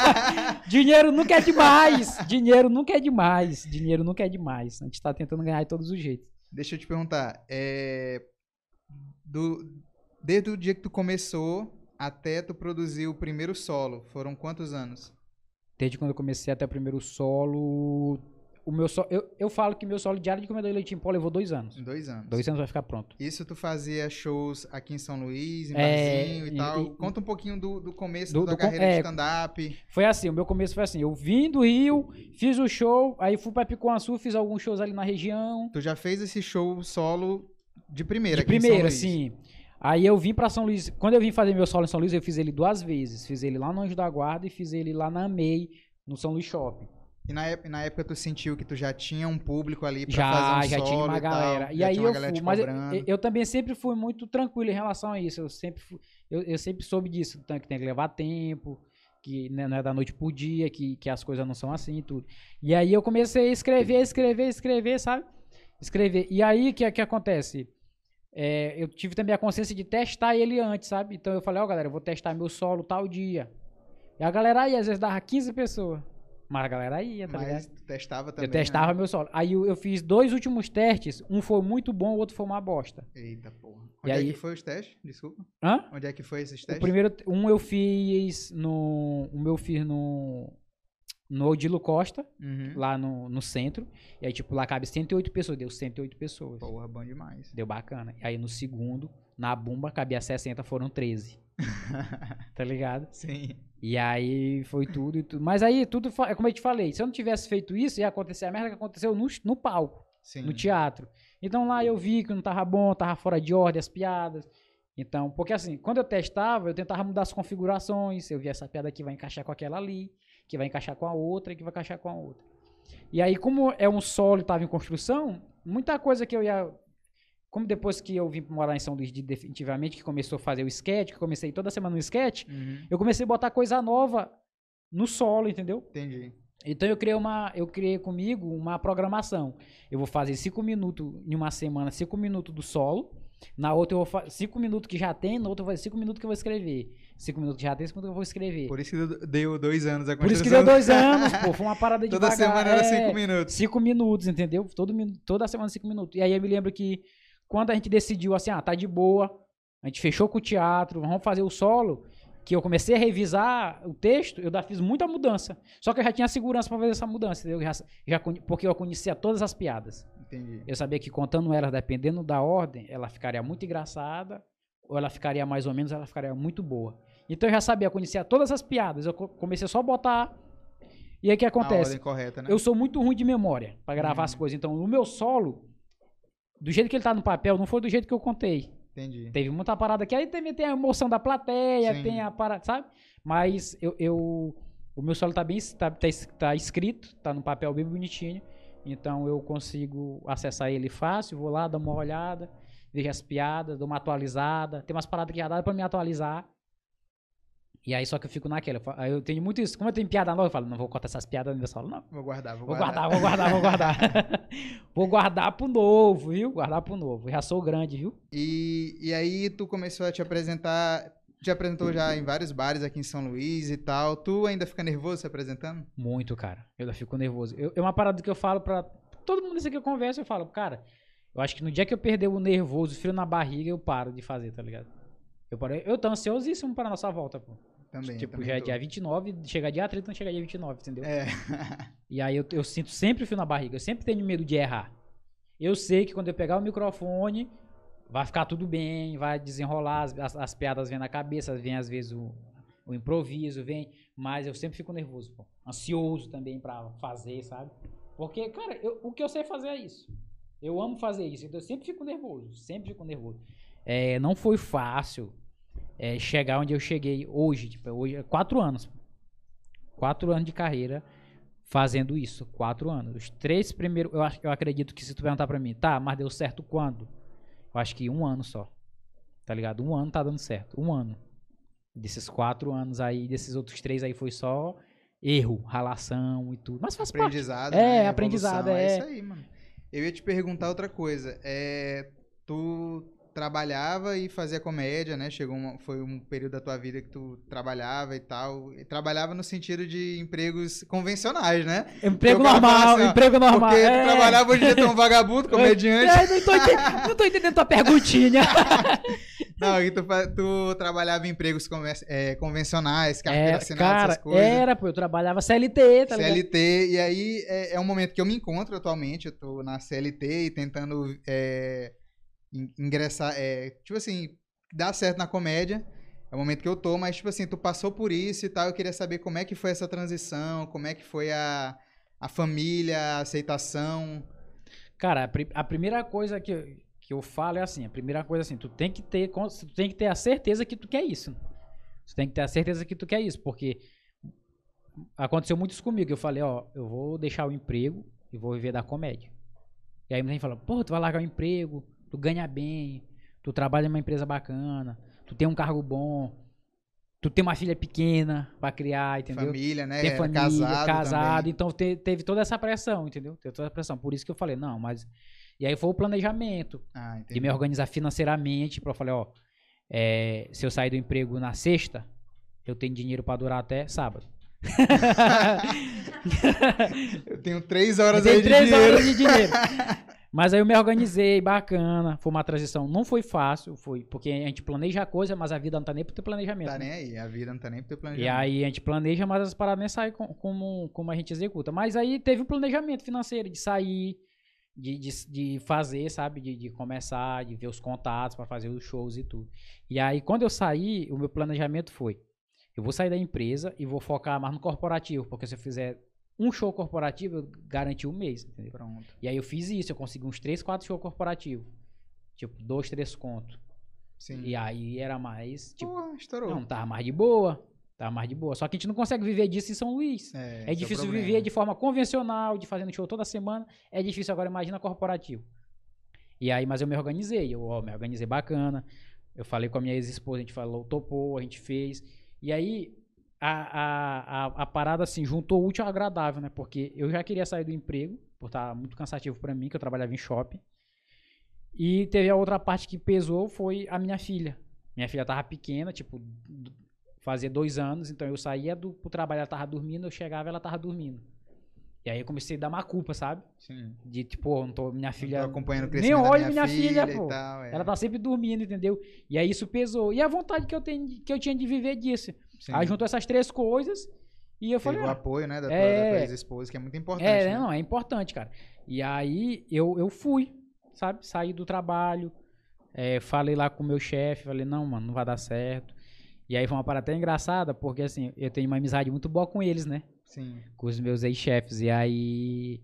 Speaker 1: (laughs)
Speaker 2: Dinheiro nunca é demais. Dinheiro nunca é demais. Dinheiro nunca é demais. A gente tá tentando ganhar de todos os jeitos.
Speaker 1: Deixa eu te perguntar. É... Do... Desde o dia que tu começou até tu produzir o primeiro solo, foram quantos anos?
Speaker 2: Desde quando eu comecei até o primeiro solo. O meu solo. Eu, eu falo que meu solo diário de comedor de leite em pó levou dois anos.
Speaker 1: Dois anos.
Speaker 2: Dois anos vai ficar pronto.
Speaker 1: Isso tu fazia shows aqui em São Luís, em
Speaker 2: É,
Speaker 1: barzinho e,
Speaker 2: e-
Speaker 1: tal.
Speaker 2: e-
Speaker 1: Conta um pouquinho do, do começo
Speaker 2: Do-
Speaker 1: da
Speaker 2: do
Speaker 1: carreira de
Speaker 2: é.
Speaker 1: stand-up.
Speaker 2: Foi assim, o meu começo foi assim. Eu vim do Rio, fiz o show, aí fui pra Picuançu, fiz alguns shows ali na região.
Speaker 1: Tu já fez esse show solo de primeira
Speaker 2: De
Speaker 1: aqui em São
Speaker 2: primeira,
Speaker 1: Luís.
Speaker 2: sim. Aí eu vim pra São Luís. Quando eu vim fazer meu solo em São Luís, eu fiz ele duas vezes. Fiz ele lá no Anjo da Guarda e fiz ele lá na Amei, no São Luís Shopping.
Speaker 1: E na, ép- na época tu sentiu que tu já tinha um público ali pra
Speaker 2: Já,
Speaker 1: fazer um
Speaker 2: já
Speaker 1: solo
Speaker 2: tinha uma
Speaker 1: e tal,
Speaker 2: galera. E
Speaker 1: já
Speaker 2: aí eu fui, mas eu, eu- também sempre fui muito tranquilo em relação a isso. Eu sempre, fui- eu, eu sempre soube disso, então, que tem que levar tempo, que né, não é da noite pro dia, que, que as coisas não são assim e tudo. E aí eu comecei a escrever, escrever, escrever, sabe? Escrever. E aí o que, que acontece? É, eu tive também a consciência de testar ele antes, sabe? Então eu falei, ó, galera, eu vou testar meu solo tal dia. E a galera aí, às vezes dava 15 pessoas. Mas a galera ia, tá ligado?
Speaker 1: Mas tu testava também.
Speaker 2: Eu testava
Speaker 1: né?
Speaker 2: meu solo. Aí eu, eu fiz dois últimos testes. Um foi muito bom, o outro foi uma bosta.
Speaker 1: Eita porra.
Speaker 2: E
Speaker 1: Onde é
Speaker 2: aí-
Speaker 1: que foi os testes? Desculpa.
Speaker 2: Hã?
Speaker 1: Onde é que foi esses
Speaker 2: O
Speaker 1: testes?
Speaker 2: primeiro, um eu fiz no. O meu eu fiz no. No Odilo Costa,
Speaker 1: Uhum.
Speaker 2: lá no, no centro. E aí, tipo, lá cabe 108 pessoas. Deu 108 pessoas.
Speaker 1: Porra, bom demais.
Speaker 2: Deu bacana. E aí no segundo, na Bumba, cabia 60, foram 13. (laughs) tá ligado?
Speaker 1: Sim.
Speaker 2: E aí foi tudo e tudo. Mas aí tudo, é como eu te falei, se eu não tivesse feito isso, ia acontecer a merda que aconteceu no, no palco.
Speaker 1: Sim.
Speaker 2: no teatro. Então lá eu vi que não tava bom, tava fora de ordem as piadas. Então, porque assim, quando eu testava, eu tentava mudar as configurações. Eu via essa piada aqui vai encaixar com aquela ali, que vai encaixar com a outra, que vai encaixar com a outra. E aí, como é um solo e tava em construção, muita coisa que eu ia. Como depois que eu vim morar em São Luís de- definitivamente, que começou a fazer o sketch, que comecei toda semana no sketch,
Speaker 1: Uhum.
Speaker 2: eu comecei a botar coisa nova no solo, entendeu?
Speaker 1: Entendi.
Speaker 2: Então eu criei uma, eu criei comigo uma programação. Eu vou fazer cinco minutos em uma semana, cinco minutos do solo. Na outra eu vou fazer cinco minutos que já tem, na outra eu vou fazer cinco minutos que eu vou escrever. Cinco minutos que já tem, cinco minutos que eu vou escrever.
Speaker 1: Por isso que deu- deu dois anos a
Speaker 2: Por isso que deu dois (laughs) anos, pô. Foi uma parada de
Speaker 1: Toda semana era cinco minutos.
Speaker 2: Cinco minutos, entendeu? Todo, toda semana cinco minutos. E aí eu me lembro que quando a gente decidiu assim, ah, tá de boa, a gente fechou com o teatro, vamos fazer o solo, que eu comecei a revisar o texto, eu já fiz muita mudança. Só que eu já tinha segurança para fazer essa mudança, entendeu? Já, já, porque eu conhecia todas as piadas.
Speaker 1: Entendi.
Speaker 2: Eu sabia que contando elas, dependendo da ordem, ela ficaria muito engraçada, ou ela ficaria mais ou menos, ela ficaria muito boa. Então eu já sabia, eu conhecia todas as piadas. Eu comecei só a botar. E aí o que acontece?
Speaker 1: Correta, né?
Speaker 2: Eu sou muito ruim de memória para gravar uhum. as coisas. Então, no meu solo, do jeito que ele tá no papel, não foi do jeito que eu contei.
Speaker 1: Entendi.
Speaker 2: Teve muita parada aqui. Aí também tem a emoção da plateia, Sim. tem a parada, sabe? Mas eu, eu, o meu solo tá bem tá, tá, tá escrito, tá no papel bem bonitinho. Então eu consigo acessar ele fácil, vou lá, dou uma olhada, vejo as piadas, dou uma atualizada. Tem umas paradas que já dá pra me atualizar. E aí só que eu fico naquela. Eu, tenho muito isso. Como eu tenho piada nova, eu falo, não vou cortar essas piadas meu solo, não.
Speaker 1: Vou guardar, vou,
Speaker 2: vou
Speaker 1: guardar.
Speaker 2: guardar. Vou guardar, vou guardar, (laughs) vou guardar pro novo, viu? Guardar pro novo. Já sou grande, viu?
Speaker 1: E, e aí tu começou a te apresentar. Te apresentou já em vários bares aqui em São Luís e tal. Tu ainda fica nervoso se apresentando?
Speaker 2: Muito, cara. Eu ainda fico nervoso. Eu, é uma parada que eu falo pra todo mundo que eu converso, eu falo, cara, eu acho que no dia que eu perder o nervoso, o frio na barriga, eu paro de fazer, tá ligado? Eu, paro, eu tô ansiosíssimo para nossa volta, pô.
Speaker 1: Também.
Speaker 2: Tipo,
Speaker 1: também
Speaker 2: já é dia 29, chega dia 30, não chega dia 29, entendeu?
Speaker 1: É.
Speaker 2: e aí eu, eu sinto sempre o fio na barriga, eu sempre tenho medo de errar. Eu sei que quando eu pegar o microfone, vai ficar tudo bem, vai desenrolar, as, as, as piadas vêm na cabeça, vem às vezes o, o improviso, vem, mas eu sempre fico nervoso, pô. Ansioso também para fazer, sabe? Porque, cara, eu, o que eu sei fazer é isso. Eu amo fazer isso, então eu sempre fico nervoso, sempre fico nervoso. É, não foi fácil é, chegar onde eu cheguei hoje, tipo, hoje é quatro anos. Quatro anos de carreira fazendo isso, quatro anos. Os três primeiros, eu, eu acredito que se tu perguntar pra mim, tá, mas deu certo quando? Eu acho que um ano só. Tá ligado? Um ano tá dando certo. Um ano. Desses quatro anos aí, desses outros três aí foi só erro, ralação e tudo. Mas faz
Speaker 1: aprendizado,
Speaker 2: parte.
Speaker 1: É,
Speaker 2: né? aprendizado, é.
Speaker 1: É isso aí, mano. Eu ia te perguntar outra coisa. É, tu trabalhava e fazia comédia, né? Chegou uma, foi um período da tua vida que tu trabalhava e tal. E trabalhava no sentido de empregos convencionais, né?
Speaker 2: Emprego normal, assim, emprego normal.
Speaker 1: Porque é. tu trabalhava hoje em dia tão vagabundo, (laughs) comediante.
Speaker 2: É, não, tô entendendo, não tô entendendo tua perguntinha. (laughs)
Speaker 1: não, e tu, tu trabalhava em empregos é, convencionais, carteira é, assinada,
Speaker 2: cara,
Speaker 1: essas coisas.
Speaker 2: Era, pô, eu trabalhava CLT, tá
Speaker 1: CLT, ligado? e aí é, é um momento que eu me encontro atualmente, eu tô na CLT e tentando é, ingressar, é, tipo assim, dar certo na comédia. É o momento que eu tô, mas tipo assim, tu passou por isso e tal, eu queria saber como é que foi essa transição, como é que foi a, a família, a aceitação.
Speaker 2: Cara, a, a primeira coisa que eu, que eu falo é assim, a primeira coisa assim, tu tem que ter, tu tem que ter a certeza que tu quer isso. Tu tem que ter a certeza que tu quer isso, porque aconteceu muito isso comigo, eu falei, ó, eu vou deixar o emprego e vou viver da comédia. E aí muita gente fala, pô, tu vai largar o emprego, tu ganha bem, tu trabalha em uma empresa bacana, tu tem um cargo bom, tu tem uma filha pequena pra criar, entendeu?
Speaker 1: Família, né?
Speaker 2: Tem família,
Speaker 1: casado,
Speaker 2: casado então te, teve toda essa pressão, entendeu? Teve toda essa pressão. Por isso que eu falei, não, mas. E aí foi o planejamento
Speaker 1: ah,
Speaker 2: de me organizar financeiramente pra eu falar, ó, é, se eu sair do emprego na sexta, eu tenho dinheiro pra durar até sábado. (laughs)
Speaker 1: eu tenho três horas
Speaker 2: eu
Speaker 1: aí de
Speaker 2: três
Speaker 1: dinheiro.
Speaker 2: horas de dinheiro. (laughs) Mas aí eu me organizei, bacana. Foi uma transição. Não foi fácil, foi porque a gente planeja a coisa, mas a vida não tá nem pro teu planejamento.
Speaker 1: Tá
Speaker 2: né?
Speaker 1: nem aí, a vida não tá nem pro teu planejamento.
Speaker 2: E aí a gente planeja, mas as paradas nem saem como, como a gente executa. Mas aí teve um planejamento financeiro de sair, de, de, de fazer, sabe? De, de começar, de ver os contatos para fazer os shows e tudo. E aí quando eu saí, o meu planejamento foi: eu vou sair da empresa e vou focar mais no corporativo, porque se eu fizer um show corporativo, eu garanti um mês, entendeu?
Speaker 1: Pronto.
Speaker 2: E aí eu fiz isso, eu consegui uns 3, 4 shows corporativos. Tipo, dois, três contos.
Speaker 1: Sim.
Speaker 2: E aí era mais, tipo,
Speaker 1: estourou.
Speaker 2: não, tava mais de boa. Tava mais de boa. Só que a gente não consegue viver disso em São Luís.
Speaker 1: É,
Speaker 2: É,
Speaker 1: esse
Speaker 2: difícil
Speaker 1: problema.
Speaker 2: viver de forma convencional, de fazendo show toda semana. É difícil agora, imagina corporativo. E aí, mas eu me organizei, eu ó, me organizei bacana. Eu falei com a minha ex-esposa, a gente falou, topou, a gente fez. E aí, a, a, a, parada assim, juntou o útil ao agradável, né? Porque eu já queria sair do emprego, por estar muito cansativo pra mim, que eu trabalhava em shopping. E teve a outra parte que pesou, foi a minha filha. Minha filha tava pequena, tipo, fazia dois anos, então eu saía do pro trabalho, ela tava dormindo, eu chegava ela tava dormindo. E aí eu comecei a dar uma culpa, sabe?
Speaker 1: Sim.
Speaker 2: De tipo, não tô, minha
Speaker 1: Não
Speaker 2: filha.
Speaker 1: tô acompanhando o
Speaker 2: nem
Speaker 1: crescimento
Speaker 2: olho
Speaker 1: da
Speaker 2: minha filha,
Speaker 1: e
Speaker 2: pô.
Speaker 1: tal, é.
Speaker 2: Ela tá sempre dormindo, entendeu? E aí isso pesou. E a vontade que eu, tenho, que eu tinha de viver disso.
Speaker 1: Sim.
Speaker 2: Aí juntou essas três coisas e eu
Speaker 1: Teve
Speaker 2: falei,
Speaker 1: o
Speaker 2: ah,
Speaker 1: apoio, né, da tua,
Speaker 2: é.
Speaker 1: da tua ex-esposa, que é muito importante,
Speaker 2: É,
Speaker 1: né?
Speaker 2: não, é importante, cara. E aí eu, eu fui, sabe? Saí do trabalho, é, falei lá com o meu chefe, falei, não, mano, não vai dar certo. E aí foi uma parada até engraçada, porque assim, eu tenho uma amizade muito boa com eles, né?
Speaker 1: Sim.
Speaker 2: Com os meus ex-chefes. E aí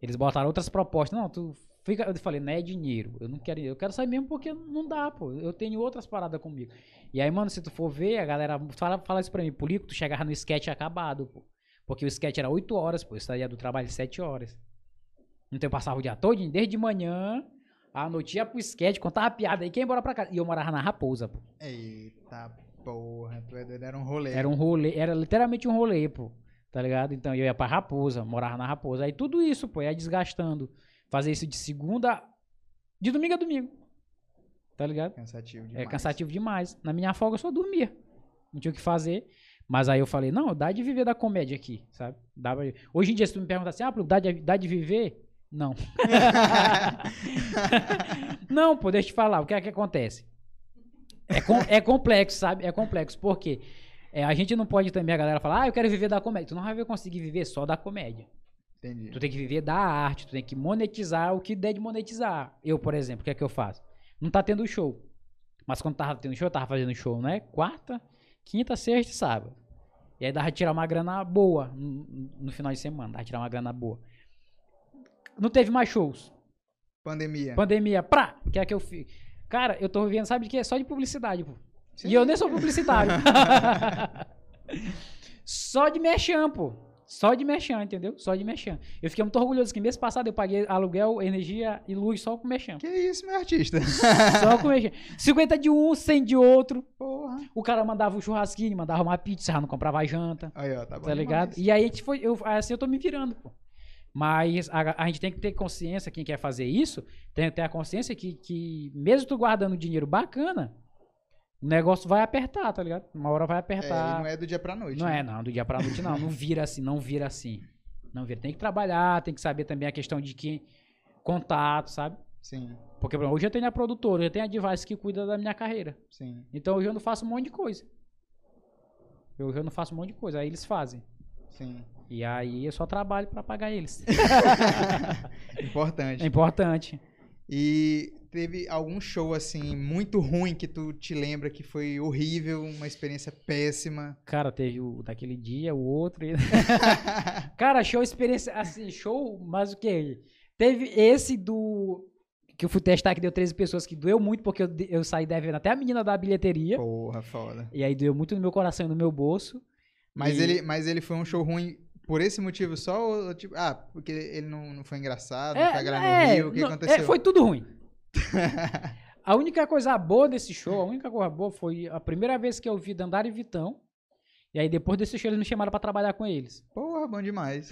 Speaker 2: eles botaram outras propostas. Não, tu fica. Eu falei, não é dinheiro. Eu não quero. Eu quero sair mesmo porque não dá, pô. Eu tenho outras paradas comigo. E aí, mano, se tu for ver, a galera fala, fala isso pra mim, Polico, tu chegava no sketch acabado, pô. Porque o sketch era 8 horas, pô. Eu saía do trabalho 7 horas. Então eu passava o dia todo, desde de manhã, à noite ia pro sketch, contava piada aí, quem embora pra casa. E eu morava na Raposa, pô.
Speaker 1: Eita porra, tu é doido, era um rolê.
Speaker 2: Era um rolê, era literalmente um rolê, pô. Tá ligado? Então eu ia pra Raposa, morava na Raposa. Aí tudo isso, pô, ia desgastando. Fazer isso de segunda. De domingo a domingo. Tá ligado?
Speaker 1: Cansativo
Speaker 2: É
Speaker 1: demais.
Speaker 2: cansativo demais. Na minha folga eu só dormia. Não tinha o que fazer. Mas aí eu falei, não, dá de viver da comédia aqui, sabe? Dá pra... Hoje em dia, se tu me perguntar assim, ah, Bruno, dá de, dá de viver? Não. (laughs) não, pô, deixa eu te falar. O que é que acontece? É, com- é complexo, sabe? É complexo. Por quê? É, a gente não pode também, a galera falar, ah, eu quero viver da comédia. Tu não vai conseguir viver só da comédia.
Speaker 1: Entendi.
Speaker 2: Tu tem que viver da arte, tu tem que monetizar o que der de monetizar. Eu, por exemplo, o que é que eu faço? Não tá tendo show. Mas quando tava tendo show, eu tava fazendo show, né? Quarta, quinta, sexta e sábado. E aí dava de tirar uma grana boa no, no final de semana, dava de tirar uma grana boa. Não teve mais shows.
Speaker 1: Pandemia.
Speaker 2: Pandemia, pra! O que é que eu fiz? Cara, eu tô vivendo, sabe de quê? Só de publicidade, pô.
Speaker 1: Sim.
Speaker 2: E eu nem sou publicitário. (laughs) (laughs) Só de mexão, pô. Só de mexão, entendeu? Só de mexão. Eu fiquei muito orgulhoso que mês passado eu paguei aluguel, energia e luz só com mexão.
Speaker 1: Que isso, meu artista? (laughs)
Speaker 2: Só com mexão. 50 de um, 100 de outro.
Speaker 1: Porra.
Speaker 2: O cara mandava um churrasquinho, mandava uma pizza, já não comprava janta.
Speaker 1: Aí, ó, tá bom
Speaker 2: Tá ligado?
Speaker 1: demais.
Speaker 2: E aí foi, eu, assim eu tô me virando, pô. Mas a, a gente tem que ter consciência, quem quer fazer isso, tem que ter a consciência que, que mesmo tu guardando dinheiro bacana, o negócio vai apertar, tá ligado? Uma hora vai
Speaker 1: É,
Speaker 2: apertar.
Speaker 1: e não é do dia pra noite.
Speaker 2: Não
Speaker 1: né?
Speaker 2: é, não, do dia pra noite não. Não vira assim, não vira assim. Não vira. Tem que trabalhar, tem que saber também a questão de que contato, sabe?
Speaker 1: Sim,
Speaker 2: Porque por exemplo, hoje eu tenho a produtora, eu tenho a device que cuida da minha carreira.
Speaker 1: sim.
Speaker 2: Então hoje eu não faço um monte de coisa. Hoje eu não faço um monte de coisa, aí eles fazem.
Speaker 1: Sim.
Speaker 2: E aí eu só trabalho pra pagar eles. (laughs)
Speaker 1: Importante.
Speaker 2: É importante.
Speaker 1: E teve algum show, assim, muito ruim que tu te lembra que foi horrível, uma experiência péssima?
Speaker 2: Cara, teve o daquele dia, o outro. e- (laughs) (laughs) Cara, show experiência, assim, show, mas o que? Teve esse do. Que eu fui testar que deu 13 pessoas, que doeu muito, porque eu, eu saí devendo até a menina da bilheteria.
Speaker 1: Porra, foda.
Speaker 2: E aí doeu muito no meu coração e no meu bolso.
Speaker 1: Mas,
Speaker 2: E-
Speaker 1: ele, mas ele foi um show ruim por esse motivo só? Ou, tipo, ah, porque ele não, não foi engraçado, não foi não riu, o que
Speaker 2: não,
Speaker 1: aconteceu?
Speaker 2: é, foi tudo ruim. (laughs) a única coisa boa desse show, a única coisa boa foi a primeira vez que eu vi Dandara e Vitão. E aí depois desse show eles me chamaram pra trabalhar com eles.
Speaker 1: Porra, bom demais.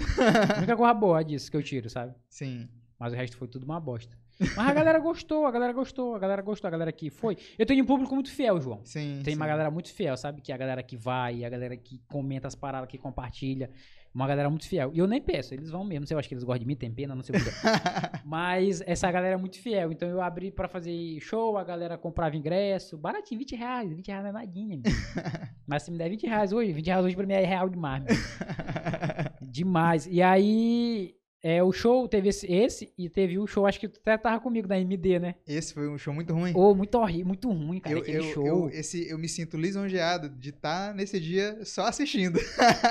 Speaker 2: A única (laughs) coisa boa disso que eu tiro, sabe?
Speaker 1: Sim.
Speaker 2: Mas o resto foi tudo uma bosta. Mas a galera gostou, a galera gostou, a galera gostou, a galera que foi. Eu tenho um público muito fiel, João.
Speaker 1: Sim.
Speaker 2: Tem
Speaker 1: sim.
Speaker 2: uma galera muito fiel, sabe? Que é a galera que vai, a galera que comenta as paradas, que compartilha. Uma galera muito fiel. E eu nem peço, eles vão mesmo. Não sei, eu acho que eles gostam de mim, tem pena, não sei o que. (laughs) Mas essa galera é muito fiel. Então eu abri pra fazer show, a galera comprava ingresso. Baratinho, 20 reais. 20 reais não é nadinha. (laughs) Mas se me der 20 reais hoje, 20 reais hoje pra mim é real demais. meu. (laughs) Demais. E aí, é, o show teve esse, esse e teve o show, acho que tu até tava comigo da MD, né?
Speaker 1: Esse foi um show muito ruim.
Speaker 2: Ô, muito horrível, muito ruim, cara,
Speaker 1: eu,
Speaker 2: aquele
Speaker 1: eu,
Speaker 2: show.
Speaker 1: eu, esse, eu me sinto lisonjeado de estar nesse dia só assistindo.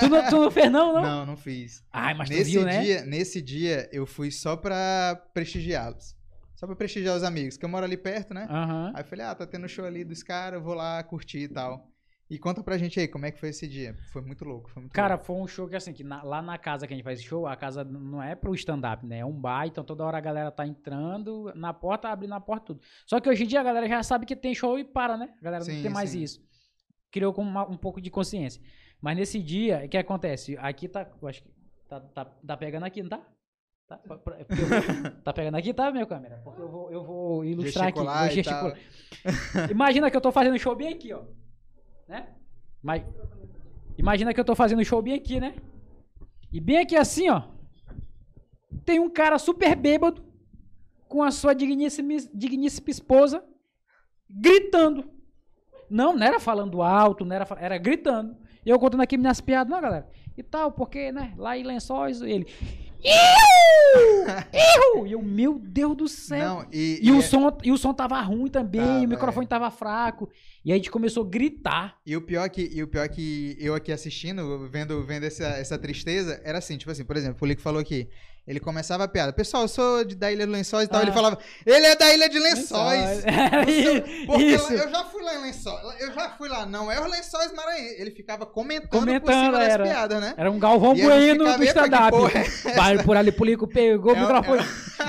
Speaker 2: Tu, não, tu não fez não, não?
Speaker 1: Não, não fiz.
Speaker 2: Ai, mas tu
Speaker 1: nesse,
Speaker 2: viu, né?
Speaker 1: dia, nesse dia, eu fui só pra prestigiá-los. Só pra prestigiar os amigos, que eu moro ali perto, né?
Speaker 2: Aham.
Speaker 1: Aí eu falei, ah, tá tendo show ali dos caras, eu vou lá curtir e tal. E conta pra gente aí, como é que foi esse dia? Foi muito louco, foi muito
Speaker 2: Cara,
Speaker 1: louco.
Speaker 2: foi um show que assim, que na- lá na casa que a gente faz show, a casa não é pro stand-up, né? É um bar, então toda hora a galera tá entrando na porta, abrindo a porta, tudo. Só que hoje em dia a galera já sabe que tem show e para, né? A galera
Speaker 1: Sim,
Speaker 2: não tem mais
Speaker 1: sim.
Speaker 2: isso. Criou com uma- um pouco de consciência. Mas nesse dia, o que acontece? Aqui tá, eu acho que tá, tá, tá pegando aqui, não tá? Tá, Pra- vou- (laughs) tá pegando aqui, tá, meu câmera? Porque eu vou, eu vou ilustrar aqui. Vou gesticular. Imagina que eu tô fazendo show bem aqui, ó. Né? Mas, imagina que eu tô fazendo show bem aqui, né? E bem aqui assim, ó. tem um cara super bêbado com a sua digníssima, digníssima esposa gritando. Não, não era falando alto, não era, era gritando. E eu contando aqui minhas piadas, não, galera. E tal, porque, né, lá em Lençóis, ele... Iu! (laughs) Iu! E eu, meu Deus do céu.
Speaker 1: Não, e,
Speaker 2: E, o
Speaker 1: é-
Speaker 2: som, e o som tava ruim também,
Speaker 1: Tava,
Speaker 2: o microfone tava fraco. E aí a gente começou a gritar.
Speaker 1: E o pior que, e o pior que eu aqui assistindo, vendo, vendo essa, essa tristeza, era assim, tipo assim, por exemplo, o Lico falou aqui, ele começava a piada, pessoal, eu sou de- da Ilha de Lençóis e tal,
Speaker 2: Ah.
Speaker 1: ele falava, ele é da Ilha de Lençóis.
Speaker 2: Lençóis. (laughs)
Speaker 1: Porque
Speaker 2: Isso.
Speaker 1: eu já fui lá em Lençóis, eu já fui lá, não é os Lençóis Maranhenses. Ele ficava comentando, por
Speaker 2: Comentando,
Speaker 1: das
Speaker 2: era.
Speaker 1: piadas, né?
Speaker 2: Era um Galvão
Speaker 1: E
Speaker 2: Bueno
Speaker 1: ficava,
Speaker 2: do
Speaker 1: "Epa, que
Speaker 2: stand-up.
Speaker 1: é (laughs)
Speaker 2: Vai por ali, Pulico pegou o
Speaker 1: É,
Speaker 2: microfone.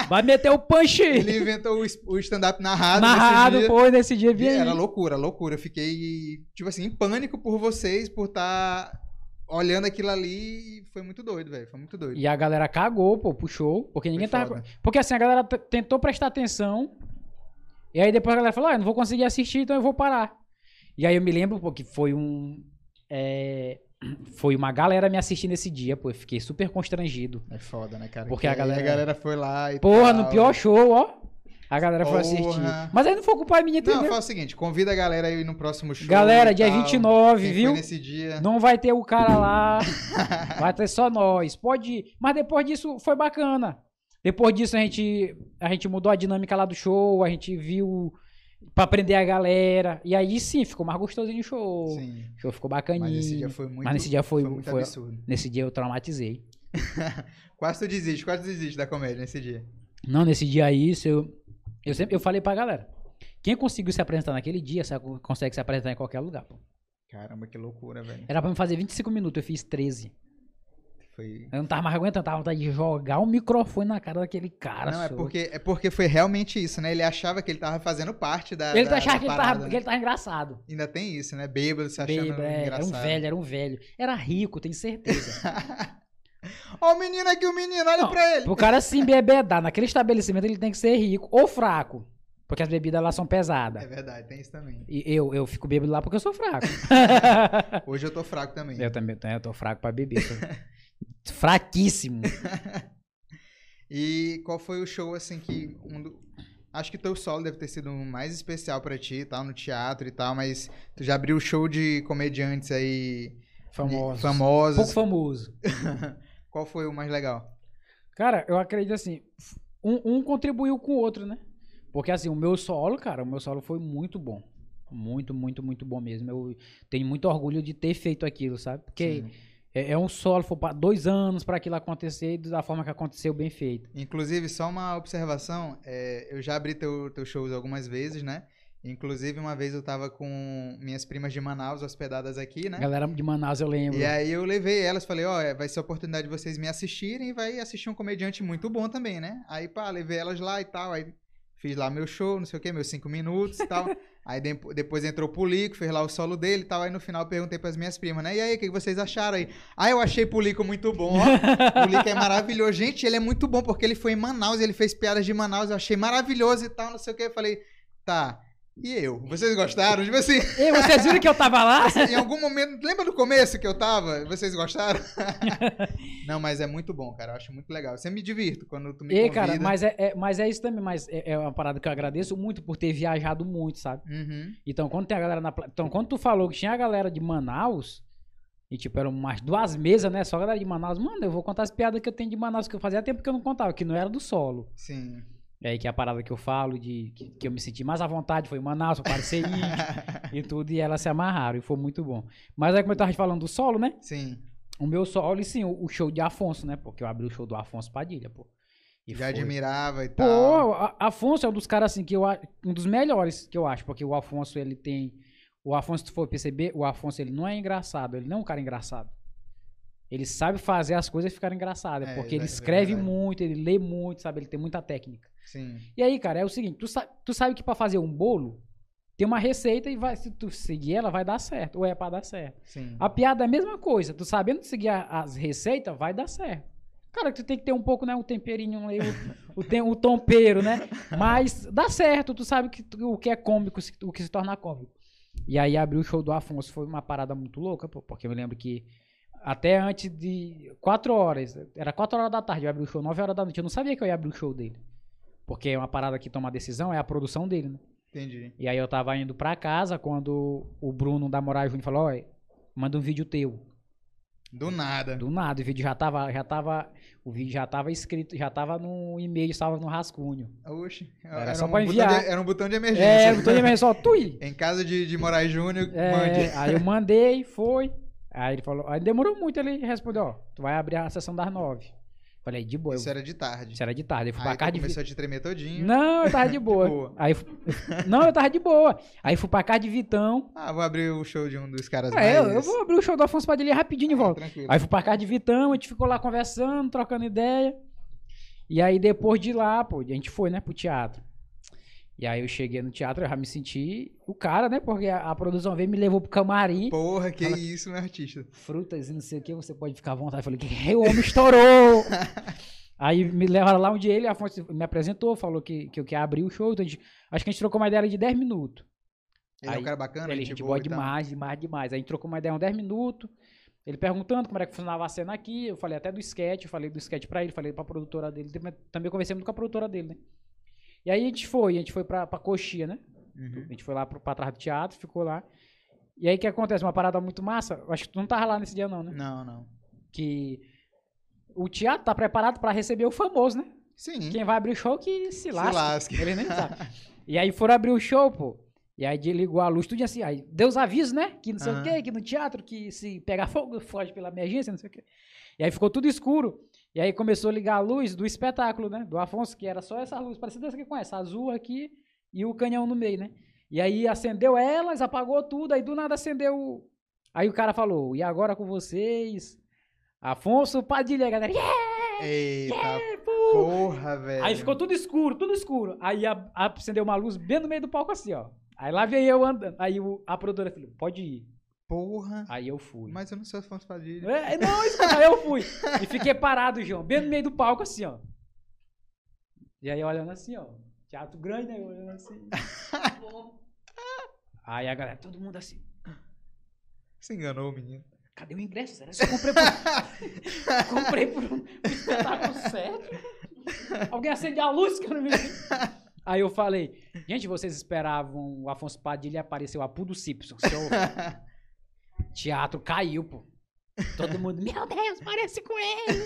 Speaker 2: Vai meter o punch.
Speaker 1: Ele inventou o, o stand-up narrado.
Speaker 2: Narrado, foi nesse dia.
Speaker 1: E
Speaker 2: Vi
Speaker 1: era loucura, loucura. Eu fiquei, tipo assim, em pânico por vocês, por estar olhando aquilo ali. Foi muito doido, velho. Foi muito doido.
Speaker 2: E a galera cagou, pô, puxou. Porque ninguém
Speaker 1: Foi
Speaker 2: tava.
Speaker 1: foda.
Speaker 2: Porque assim, a galera tentou prestar atenção. E aí depois a galera falou: ah, eu não vou conseguir assistir, então eu vou parar. E aí eu me lembro, pô, que foi um. é, Foi uma galera me assistindo esse dia, pô. Eu fiquei super constrangido.
Speaker 1: É foda, né, cara?
Speaker 2: Porque
Speaker 1: Que
Speaker 2: a galera-
Speaker 1: a galera foi lá e
Speaker 2: Porra,
Speaker 1: tal.
Speaker 2: no pior show, ó. A galera foi
Speaker 1: Porra.
Speaker 2: assistir. Mas aí não foi culpa minha,
Speaker 1: Não,
Speaker 2: entendeu?
Speaker 1: faz o seguinte, convida a galera aí no próximo show.
Speaker 2: Galera, dia
Speaker 1: tal.
Speaker 2: 29,
Speaker 1: Quem
Speaker 2: viu?
Speaker 1: Foi nesse dia.
Speaker 2: Não vai ter o cara lá, (laughs) vai ter só nós. Pode ir. Mas depois disso foi bacana. Depois disso a gente, a gente mudou a dinâmica lá do show, a gente viu pra aprender a galera. E aí sim, ficou mais gostosinho o show.
Speaker 1: Sim.
Speaker 2: O show ficou bacaninho.
Speaker 1: Mas esse dia foi muito.
Speaker 2: Mas nesse dia foi-
Speaker 1: muito
Speaker 2: foi-
Speaker 1: absurdo.
Speaker 2: Nesse dia eu traumatizei. (laughs)
Speaker 1: Quase tu desiste, quase tu desiste da comédia nesse dia.
Speaker 2: Não, nesse dia aí, isso eu, eu sempre eu falei pra galera. Quem conseguiu se apresentar naquele dia, consegue se apresentar em qualquer lugar, pô.
Speaker 1: Caramba, que loucura, velho.
Speaker 2: Era pra me fazer 25 minutos, eu fiz 13.
Speaker 1: Foi.
Speaker 2: Eu não tava mais aguentando, tava vontade de jogar o microfone na cara daquele cara.
Speaker 1: Não, é porque, é porque foi realmente isso, né? Ele achava que ele tava fazendo parte da.
Speaker 2: Ele
Speaker 1: da,
Speaker 2: achava
Speaker 1: da
Speaker 2: que ele,
Speaker 1: parada,
Speaker 2: tava,
Speaker 1: né?
Speaker 2: que ele tava engraçado.
Speaker 1: Ainda tem isso, né? Bêbado se achando
Speaker 2: Bêbado, é, era
Speaker 1: engraçado.
Speaker 2: um velho, era um velho. Era rico, tenho certeza. (laughs)
Speaker 1: Ó o menino aqui, o menino, olha
Speaker 2: Não,
Speaker 1: pra ele.
Speaker 2: Pro cara se embebedar naquele estabelecimento, ele tem que ser rico ou fraco. Porque as bebidas lá são pesadas.
Speaker 1: É verdade, tem isso também.
Speaker 2: E eu, eu fico bêbado lá porque eu sou fraco. (laughs)
Speaker 1: Hoje eu tô fraco também.
Speaker 2: eu também tô- eu tô fraco pra beber. (laughs) Fraquíssimo. (laughs)
Speaker 1: E qual foi o show, assim, que. Um do... Acho que teu solo deve ter sido o mais especial pra ti tal, no teatro e tal, mas tu já abriu show de comediantes aí.
Speaker 2: Famoso.
Speaker 1: Famosos.
Speaker 2: Pouco famoso.
Speaker 1: Qual foi o mais legal?
Speaker 2: Cara, eu acredito assim, um, um contribuiu com o outro, né? Porque assim, o meu solo, cara, o meu solo foi muito bom. Muito, muito, muito bom mesmo. Eu tenho muito orgulho de ter feito aquilo, sabe? Porque é, é um solo, foi pra dois anos pra aquilo acontecer e da forma que aconteceu, bem feito.
Speaker 1: Inclusive, só uma observação, é, eu já abri teu, teu shows algumas vezes, né? Inclusive, uma vez eu tava com minhas primas de Manaus hospedadas aqui, né?
Speaker 2: Galera de Manaus, eu lembro.
Speaker 1: E aí eu levei elas, falei, ó, é, vai ser a oportunidade de vocês me assistirem e vai assistir um comediante muito bom também, né? Aí, pá, levei elas lá e tal, aí fiz lá meu show, não sei o que, meus cinco minutos e tal. (laughs) aí de- depois entrou o Pulico, fez lá o solo dele e tal, aí no final eu perguntei pras minhas primas, né? E aí, o que vocês acharam aí? Ah, eu achei Pulico muito bom, ó. (laughs) Pulico é maravilhoso. Gente, ele é muito bom, porque ele foi em Manaus, ele fez piadas de Manaus, eu achei maravilhoso e tal, não sei o que. Eu falei, tá... E eu? Vocês gostaram? Tipo assim,
Speaker 2: Ei, vocês viram que eu tava lá?
Speaker 1: em algum momento. Lembra do começo que eu tava? Vocês gostaram? (laughs) Não, mas é muito bom, cara. Eu acho muito legal. Sempre me divirto quando tu me
Speaker 2: Ei,
Speaker 1: convida.
Speaker 2: cara, mas é, é- mas é isso também, mas é, é uma parada que eu agradeço muito por ter viajado muito, sabe?
Speaker 1: Uhum.
Speaker 2: Então, quando tem a galera na. Então, quando tu falou que tinha a galera de Manaus, e tipo, eram umas duas mesas, né? Só a galera de Manaus, mano, eu vou contar as piadas que eu tenho de Manaus, que eu fazia tempo que eu não contava, que não era do solo.
Speaker 1: Sim.
Speaker 2: É aí que é a parada que eu falo, de que, que eu me senti mais à vontade, foi em Manaus, eu parecer índio e tudo, e elas se amarraram, e foi muito bom. Mas aí, como eu tava te falando do solo, né?
Speaker 1: Sim.
Speaker 2: O meu solo, e sim, o, o show de Afonso, né? Porque eu abri o show do Afonso Padilha, pô. E
Speaker 1: Já
Speaker 2: foi-
Speaker 1: admirava e tal.
Speaker 2: Pô, a- Afonso é um dos caras assim que eu um dos melhores que eu acho, porque o Afonso ele tem o Afonso se tu for perceber, o Afonso ele não é engraçado, ele não é um cara engraçado. Ele sabe fazer as coisas ficarem engraçadas,
Speaker 1: É,
Speaker 2: porque ele
Speaker 1: é
Speaker 2: escreve muito, ele lê muito, sabe? Ele tem muita técnica.
Speaker 1: Sim.
Speaker 2: E aí, cara, é o seguinte, tu, sa tu sabe que pra fazer um bolo tem uma receita e vai, se tu seguir ela vai dar certo, ou é pra dar certo.
Speaker 1: Sim.
Speaker 2: A piada é a mesma coisa. Tu sabendo seguir a- as receitas, vai dar certo. Cara, tu tem que ter um pouco, né? Um temperinho aí, o, o, tem, o tompeiro, né? Mas dá certo, tu sabe que, o que é cômico, o que se torna cômico. E aí abrir o show do Afonso foi uma parada muito louca, pô, porque eu me lembro que Até antes de 4 horas. Era 4 horas da tarde, eu abri o show 9 horas da noite. Eu não sabia que eu ia abrir o show dele. Porque é uma parada que toma decisão, é a produção dele, né?
Speaker 1: Entendi.
Speaker 2: E aí eu tava indo pra casa quando o Bruno da Moraes Júnior falou, ó, manda um vídeo teu.
Speaker 1: Do nada.
Speaker 2: Do nada, o vídeo já tava, já tava, o vídeo já tava escrito, já tava no e-mail, estava no rascunho.
Speaker 1: Oxi.
Speaker 2: Era
Speaker 1: Era,
Speaker 2: só
Speaker 1: um
Speaker 2: pra
Speaker 1: botão
Speaker 2: enviar.
Speaker 1: de, era um botão de emergência.
Speaker 2: É, eu tô de só tui. (laughs)
Speaker 1: Em casa de, de Moraes Júnior,
Speaker 2: É,
Speaker 1: mande.
Speaker 2: aí eu mandei, foi. Aí ele falou, aí demorou muito, ele respondeu, ó, tu vai abrir a sessão das nove. Falei, de boa. eu-
Speaker 1: Isso era de tarde.
Speaker 2: Isso era de tarde. Eu fui
Speaker 1: Aí
Speaker 2: pra casa de
Speaker 1: começou a te tremer todinho.
Speaker 2: Não, eu tava de (laughs) boa.
Speaker 1: boa.
Speaker 2: Aí, eu não, eu tava de boa. Aí fui pra casa de Vitão.
Speaker 1: Ah, vou abrir o show de um dos caras
Speaker 2: É,
Speaker 1: mais...
Speaker 2: eu, eu vou abrir o show do Afonso Padilha rapidinho e
Speaker 1: Ah,
Speaker 2: volto.
Speaker 1: Tranquilo.
Speaker 2: Aí fui pra casa de Vitão, a gente ficou lá conversando, trocando ideia. E aí depois de lá, pô, a gente foi, né, pro teatro. E aí eu cheguei no teatro, eu já me senti o cara, né? Porque a, a produção veio e me levou pro camarim.
Speaker 1: Porra, que
Speaker 2: Fala-
Speaker 1: isso, meu artista.
Speaker 2: Frutas e não sei o que, você pode ficar à vontade. Eu falei, que o homem estourou! (laughs) aí me levaram lá onde ele, Afonso me apresentou, falou que, que eu queria abrir o show. Então a gente- acho que a gente trocou uma ideia de 10 minutos.
Speaker 1: Ele é
Speaker 2: Aí,
Speaker 1: um cara bacana,
Speaker 2: Ele,
Speaker 1: gente
Speaker 2: gente
Speaker 1: boa
Speaker 2: boa
Speaker 1: e tal.
Speaker 2: demais, demais, demais. Aí a gente trocou uma ideia uns 10 minutos. Ele perguntando como era que funcionava a cena aqui. Eu falei até do sketch, eu falei do sketch pra ele, falei pra produtora dele. Também conversei muito com a produtora dele, né? E aí a gente foi, a gente foi pra, pra Coxia, né?
Speaker 1: Uhum.
Speaker 2: A gente foi lá pro, pra trás do teatro, ficou lá. E aí o que acontece? Uma parada muito massa. Acho que tu não tava lá nesse dia, não, né?
Speaker 1: Não, não.
Speaker 2: Que o teatro tá preparado pra receber o famoso, né?
Speaker 1: Sim.
Speaker 2: Quem vai abrir o show que se
Speaker 1: Se
Speaker 2: lasque.
Speaker 1: lasque.
Speaker 2: Ele nem sabe. (laughs) E aí foram abrir o show, pô. E aí desligou a luz, tudo assim. Aí Deus avisa, né? Que não sei o
Speaker 1: Aham.
Speaker 2: quê, que no teatro, que se pegar fogo, foge pela emergência, não sei o quê. E aí ficou tudo escuro. E aí começou a ligar a luz do espetáculo, né? Do Afonso, que era só essa luz, parecida essa que conhece, azul aqui e o canhão no meio, né? E aí acendeu elas, apagou tudo, aí do nada acendeu. Aí o cara falou: e agora com vocês, Afonso Padilha, galera. Yeah!
Speaker 1: Eita,
Speaker 2: pô!
Speaker 1: porra, velho.
Speaker 2: Aí ficou tudo escuro, tudo escuro. Aí a- a- acendeu uma luz bem no meio do palco assim, ó. Aí lá veio eu andando. Aí o- a produtora falou, pode ir.
Speaker 1: Porra.
Speaker 2: Aí eu fui.
Speaker 1: Mas eu não sou Afonso Padilha.
Speaker 2: É, não, escuta, aí eu fui. E fiquei parado, João, bem no meio do palco assim, ó. E aí olhando assim, ó. Teatro grande, né? Olhando assim. (laughs) Aí a galera, todo mundo assim.
Speaker 1: Se enganou, menino.
Speaker 2: Cadê o ingresso? Será que eu comprei por, (laughs) comprei por um espetáculo certo? Alguém acende a luz que eu não vi. Aí eu falei, gente, vocês esperavam o Afonso Padilha apareceu a Pu do Simpson. Seu (laughs) teatro caiu, pô. Todo mundo, (laughs) meu Deus, parece com ele.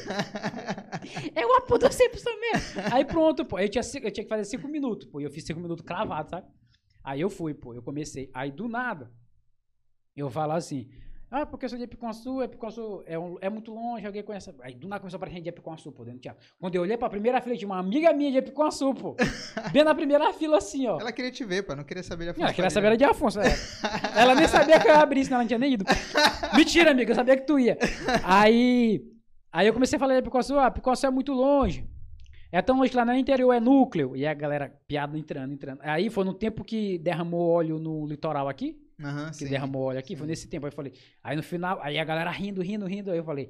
Speaker 2: É o Apu do Simpson mesmo. Aí pronto, pô. Eu tinha, eu tinha que fazer cinco minutos, pô. E eu fiz cinco minutos cravado, sabe? Aí eu fui, pô. Eu comecei. Aí do nada, eu falo assim. Ah, porque eu sou de Epiconsul, Epiconsul é, um- é muito longe, alguém conhece. Aí do nada começou a aparecer gente de Epiconsul, pô, dentro do teatro. Quando eu olhei pra primeira fila, tinha uma amiga minha de Epiconsul, pô. (laughs) Bem na primeira fila, assim, ó.
Speaker 1: Ela queria te ver, pô. Não queria saber de Afonso
Speaker 2: Ela queria saber era de Afonso. é. Ela nem sabia que eu ia abrir, senão ela não tinha nem ido. (laughs) Mentira, amiga, eu sabia que tu ia. Aí, aí eu comecei a falar de Picoçu, ah, Picoçu é muito longe. É tão longe que lá no interior é núcleo. E a galera, piada entrando, entrando. Aí foi no tempo que derramou óleo no litoral aqui,
Speaker 1: Aham,
Speaker 2: que
Speaker 1: sim.
Speaker 2: derramou óleo aqui, foi nesse tempo. Aí eu falei, aí no final, aí a galera rindo, rindo, rindo. Aí eu falei,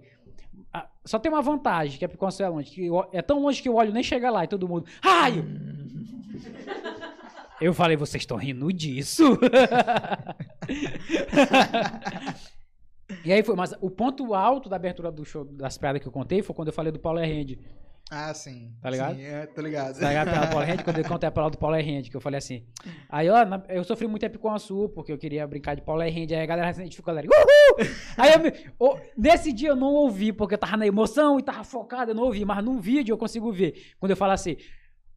Speaker 2: ah, só tem uma vantagem, que a Picoçu é longe, que é tão longe que o óleo nem chega lá e todo mundo, raio! (laughs) Eu falei, vocês estão rindo disso? (laughs) e aí foi, mas o ponto alto da abertura do show das piadas que eu contei foi quando eu falei do Paulo Rende.
Speaker 1: Ah, sim.
Speaker 2: Tá ligado?
Speaker 1: Sim, é, tô ligado.
Speaker 2: Tá ligado? A piada do Paulo Rende, quando eu contei a palavra do Paulo Rende, que eu falei assim. Aí, ó, eu sofri muito tempo com a Sul, porque eu queria brincar de Paulo Rende. Aí a galera se identificou, galera. Uhul! Aí eu me, ô, nesse dia eu não ouvi, porque eu tava na emoção e tava focado, eu não ouvi, mas num vídeo eu consigo ver. Quando eu falo assim.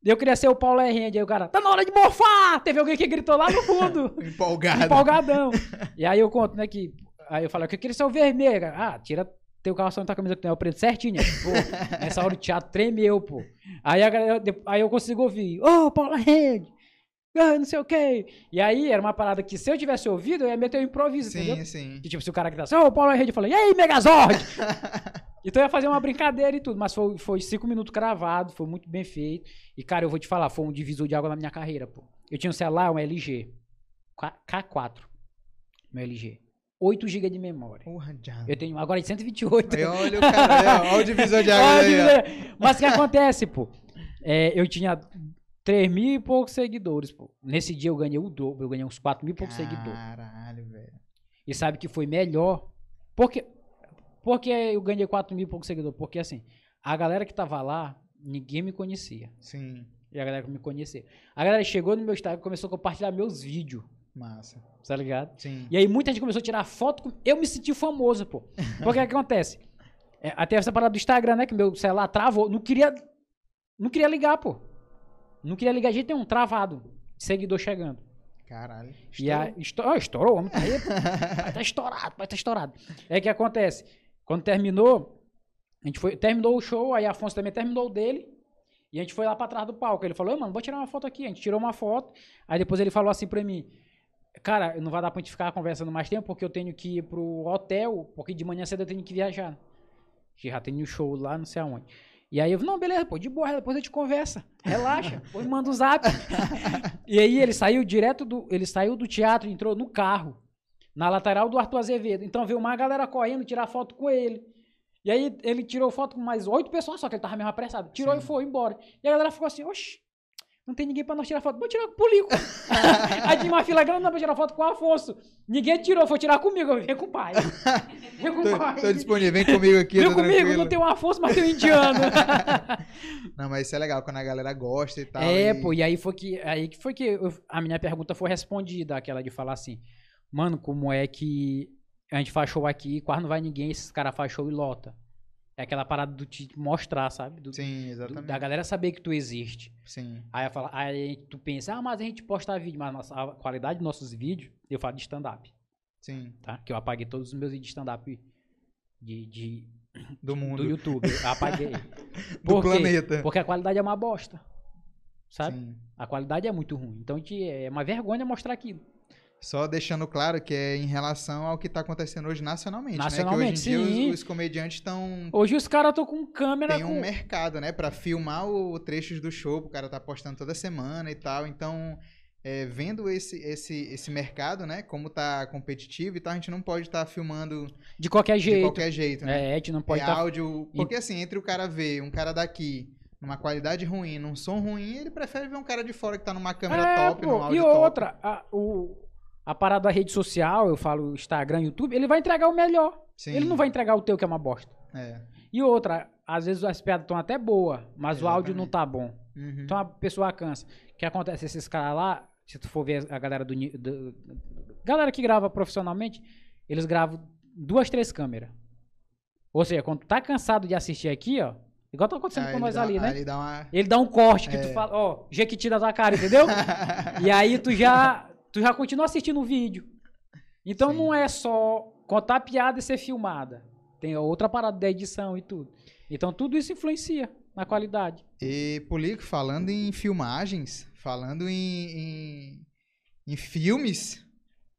Speaker 2: Eu queria ser o Paulo Rende, aí o cara, tá na hora de morfar! Teve alguém que gritou lá no fundo. (laughs)
Speaker 1: Empolgado.
Speaker 2: empolgadão. E aí eu conto, né, que. Aí eu falo que eu queria ser o vermelho. Ah, tira teu calção da tua camisa que tem o preto certinho. Pô, (laughs) nessa hora o teatro tremeu, pô. Aí, a galera, aí eu consigo ouvir, ô, Paulo Rede, ah, não sei o quê. E aí era uma parada que se eu tivesse ouvido, eu ia meter o improviso,
Speaker 1: Sim,
Speaker 2: entendeu?
Speaker 1: sim.
Speaker 2: Que tipo, se o cara gritasse, ô, Paulo Rede, eu falei, e aí, Megazord? (laughs) então eu ia fazer uma brincadeira e tudo, mas foi, foi cinco minutos cravado, foi muito bem feito. E, cara, eu vou te falar, foi um divisor de água na minha carreira, pô. Eu tinha um celular, um LG, K- K4, meu LG. 8 GB de memória.
Speaker 1: Porra, já.
Speaker 2: Eu tenho agora de 128.
Speaker 1: Aí olha o cara, olha o divisor de (laughs) água aí.
Speaker 2: Mas o que acontece, pô? É, eu tinha 3 mil e poucos seguidores, pô. Nesse dia eu ganhei o dobro, eu ganhei uns 4 mil e poucos seguidores.
Speaker 1: Caralho, velho.
Speaker 2: E sabe que foi melhor. Porque. por que eu ganhei 4 mil e pouco seguidores? Porque assim, a galera que tava lá, ninguém me conhecia.
Speaker 1: Sim,
Speaker 2: E a galera que me conhecia. A galera chegou no meu Instagram e começou a compartilhar meus vídeos,
Speaker 1: massa.
Speaker 2: tá ligado?
Speaker 1: Sim.
Speaker 2: E aí muita gente começou a tirar foto. com- Eu me senti famoso, pô. Porque o que acontece? É, até essa parada do Instagram, né? Que meu celular travou. Não queria. Não queria ligar, pô. Não queria ligar de jeito nenhum, travado. Seguidor chegando.
Speaker 1: Caralho.
Speaker 2: E a, estourou, estourou o homem tá aí. Vai tá estourado, vai tá estourado. É que acontece. Quando terminou, a gente foi, terminou o show, aí Afonso também terminou o dele. E a gente foi lá pra trás do palco. Ele falou, "Ô, mano, vou tirar uma foto aqui. A gente tirou uma foto. Aí depois ele falou assim pra mim: Cara, não vai dar pra gente ficar conversando mais tempo, porque eu tenho que ir pro hotel, porque de manhã cedo eu tenho que viajar. Que já tem o show lá, não sei aonde. E aí eu falei, não, beleza, pô, de boa, depois a gente conversa. Relaxa, (laughs) depois manda o zap. (laughs) e aí ele saiu direto do. Ele saiu do teatro, entrou no carro, na lateral do Arthur Azevedo. Então veio uma galera correndo tirar foto com ele. E aí ele tirou foto com mais oito pessoas, só que ele tava mesmo apressado. Tirou
Speaker 1: Sim.
Speaker 2: e foi embora. E a galera ficou assim, oxi, não tem ninguém pra nós tirar foto. Vou tirar com o Polico. aí tinha uma fila grande não pra tirar foto com o Afonso. Ninguém tirou, foi tirar comigo. Vem com o pai. Vem com o
Speaker 1: Tô,
Speaker 2: pai.
Speaker 1: tô disponível, vem comigo aqui.
Speaker 2: Vem
Speaker 1: tô
Speaker 2: comigo,
Speaker 1: tranquilo.
Speaker 2: não tem um Afonso, mas tem um indiano. (laughs)
Speaker 1: Não, mas isso é legal, quando a galera gosta e tal.
Speaker 2: É,
Speaker 1: e-
Speaker 2: pô, e aí foi que, aí que foi que eu- a minha pergunta foi respondida, aquela de falar assim, mano, como é que a gente faz show aqui, quase não vai ninguém, esses caras fazem show e lota. É aquela parada do te mostrar, sabe? Do-
Speaker 1: Sim,
Speaker 2: do-
Speaker 1: exatamente.
Speaker 2: da galera saber que tu existe.
Speaker 1: Sim.
Speaker 2: Aí, falo, aí tu pensa, ah, mas a gente posta vídeo, mas nossa, a qualidade dos nossos vídeos, eu falo de stand-up,
Speaker 1: Sim.
Speaker 2: tá? Que eu apaguei todos os meus vídeos de stand-up de, de-
Speaker 1: Do mundo.
Speaker 2: do YouTube. Eu apaguei. (laughs)
Speaker 1: do planeta.
Speaker 2: Porque a qualidade é uma bosta. Sabe?
Speaker 1: Sim.
Speaker 2: A qualidade é muito ruim. Então é uma vergonha mostrar aquilo.
Speaker 1: Só deixando claro que é em relação ao que tá acontecendo hoje nacionalmente,
Speaker 2: Nacionalmente,
Speaker 1: né? Que hoje em
Speaker 2: sim.
Speaker 1: dia os, os comediantes estão
Speaker 2: Hoje os caras estão com câmera.
Speaker 1: tem um
Speaker 2: com...
Speaker 1: mercado, né, Pra filmar o trechos do show, o cara tá postando toda semana e tal. Então, é, vendo esse, esse, esse mercado, né, como tá competitivo e tal, a gente não pode estar filmando
Speaker 2: De qualquer
Speaker 1: de
Speaker 2: jeito.
Speaker 1: qualquer jeito, né?
Speaker 2: É, a gente não pode
Speaker 1: é
Speaker 2: estar.
Speaker 1: áudio, porque assim, entre o cara ver um cara daqui numa qualidade ruim, num som ruim, ele prefere ver um cara de fora que tá numa câmera
Speaker 2: É,
Speaker 1: top,
Speaker 2: pô,
Speaker 1: num
Speaker 2: E
Speaker 1: áudio top.
Speaker 2: outra, a, o, a parada da rede social, eu falo Instagram, YouTube, ele vai entregar o melhor.
Speaker 1: Sim.
Speaker 2: Ele não vai entregar o teu que é uma bosta.
Speaker 1: É.
Speaker 2: E outra, às vezes as piadas estão até boas, mas o áudio não
Speaker 1: Exatamente.
Speaker 2: tá bom.
Speaker 1: Uhum.
Speaker 2: Então a pessoa cansa. O que acontece? Esses caras lá, se tu for ver a galera do, do- Galera que grava profissionalmente, eles gravam duas, três câmeras. Ou seja, quando tu tá cansado de assistir aqui, ó. Igual tá acontecendo com nós
Speaker 1: dá-
Speaker 2: ali, né?
Speaker 1: ele dá uma...
Speaker 2: Ele dá um corte que
Speaker 1: É.
Speaker 2: tu fala, ó, jequiti da tua cara, entendeu? (laughs) e aí tu já, tu já continua assistindo o vídeo. Então
Speaker 1: Sim.
Speaker 2: não é só contar piada e ser filmada. Tem outra parada da edição e tudo. Então tudo isso influencia na qualidade.
Speaker 1: E, Polico, falando em filmagens, falando em, em, em filmes,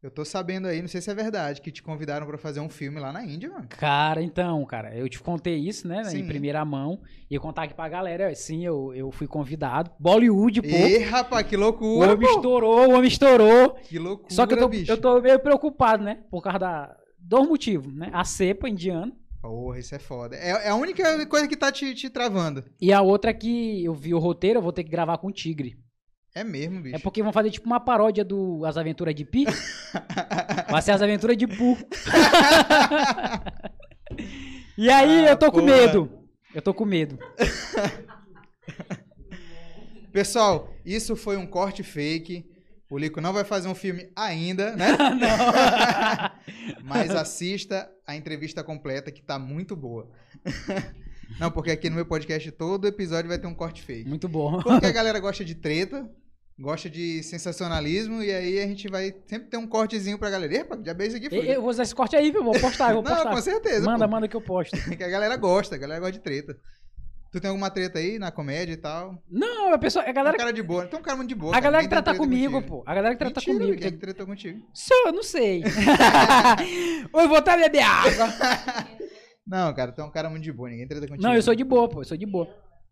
Speaker 1: eu tô sabendo aí, não sei se é verdade, que te convidaram pra fazer um filme lá na Índia, mano.
Speaker 2: Cara, então, cara, eu te contei isso, né,
Speaker 1: Sim.
Speaker 2: em primeira mão. E eu contar aqui pra galera, sim, eu, eu fui convidado. Bollywood, pô.
Speaker 1: E, rapaz, que
Speaker 2: o
Speaker 1: loucura,
Speaker 2: homem
Speaker 1: pô.
Speaker 2: estourou, o homem estourou.
Speaker 1: Que loucura,
Speaker 2: Só que eu tô,
Speaker 1: bicho.
Speaker 2: eu tô meio preocupado, né? Por causa da. Dois motivos, né? A cepa indiana.
Speaker 1: Porra, isso é foda. É, é a única coisa que tá te, te travando.
Speaker 2: E a outra que eu vi o roteiro, eu vou ter que gravar com o Tigre.
Speaker 1: É mesmo, bicho.
Speaker 2: É porque vão fazer tipo uma paródia do As Aventuras de Pi. (laughs) Vai ser As Aventuras de Pu. (laughs) e aí
Speaker 1: Ah,
Speaker 2: eu tô com
Speaker 1: porra.
Speaker 2: medo. Eu tô com medo. (laughs)
Speaker 1: Pessoal, isso foi um corte fake. O Lico não vai fazer um filme ainda, né? Mas assista a entrevista completa que tá muito boa. Não, porque aqui no meu podcast todo episódio vai ter um corte fake.
Speaker 2: Muito bom.
Speaker 1: Porque a galera gosta de treta, gosta de sensacionalismo, e aí a gente vai sempre ter um cortezinho pra galera. Epa, já bem isso aqui foi.
Speaker 2: eu vou usar esse corte aí, viu? Vou postar, vou (laughs)
Speaker 1: Não,
Speaker 2: postar.
Speaker 1: com certeza.
Speaker 2: manda,
Speaker 1: pô.
Speaker 2: manda que eu posto. (laughs)
Speaker 1: Que a galera gosta, a galera gosta de treta. Tu tem alguma treta aí na comédia e tal?
Speaker 2: Não, a pessoa, a
Speaker 1: Um
Speaker 2: galera,
Speaker 1: cara de boa. Tem um cara muito de boa.
Speaker 2: a
Speaker 1: cara.
Speaker 2: galera que trata comigo,
Speaker 1: contigo.
Speaker 2: pô. A galera que trata
Speaker 1: Mentira,
Speaker 2: comigo.
Speaker 1: Quem é que tretou contigo?
Speaker 2: Sou, eu não sei. (laughs) eu vou até beber água.
Speaker 1: Não, cara, tu é um cara muito de boa, ninguém treta contigo.
Speaker 2: Não, eu sou de boa, pô. Eu sou de boa.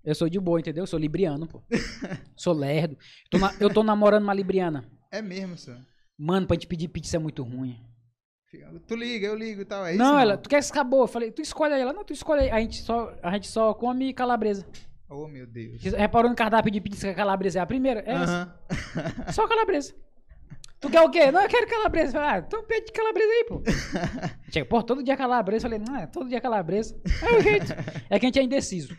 Speaker 2: Eu sou de boa, entendeu? Eu sou libriano, pô. (laughs) Sou lerdo. Tô na- eu tô namorando uma libriana.
Speaker 1: É mesmo, senhor.
Speaker 2: Mano, pra gente pedir pizza é muito ruim.
Speaker 1: Tu liga, eu ligo e tal. É isso,
Speaker 2: não, ela, tu quer escabou? Eu falei, tu escolhe aí. Ela, não, tu escolhe aí. A gente só, a gente só come calabresa.
Speaker 1: Oh, meu Deus.
Speaker 2: Reparou no cardápio de pizza que a calabresa é a primeira? É essa.
Speaker 1: Aham. (laughs)
Speaker 2: Só calabresa. Tu quer o quê? Não, eu quero calabresa. Eu falei, ah, então pede calabresa aí, pô. (laughs) Chega, pô, todo dia calabresa. Eu falei, não, é todo dia calabresa. É o jeito. É que a gente é indeciso.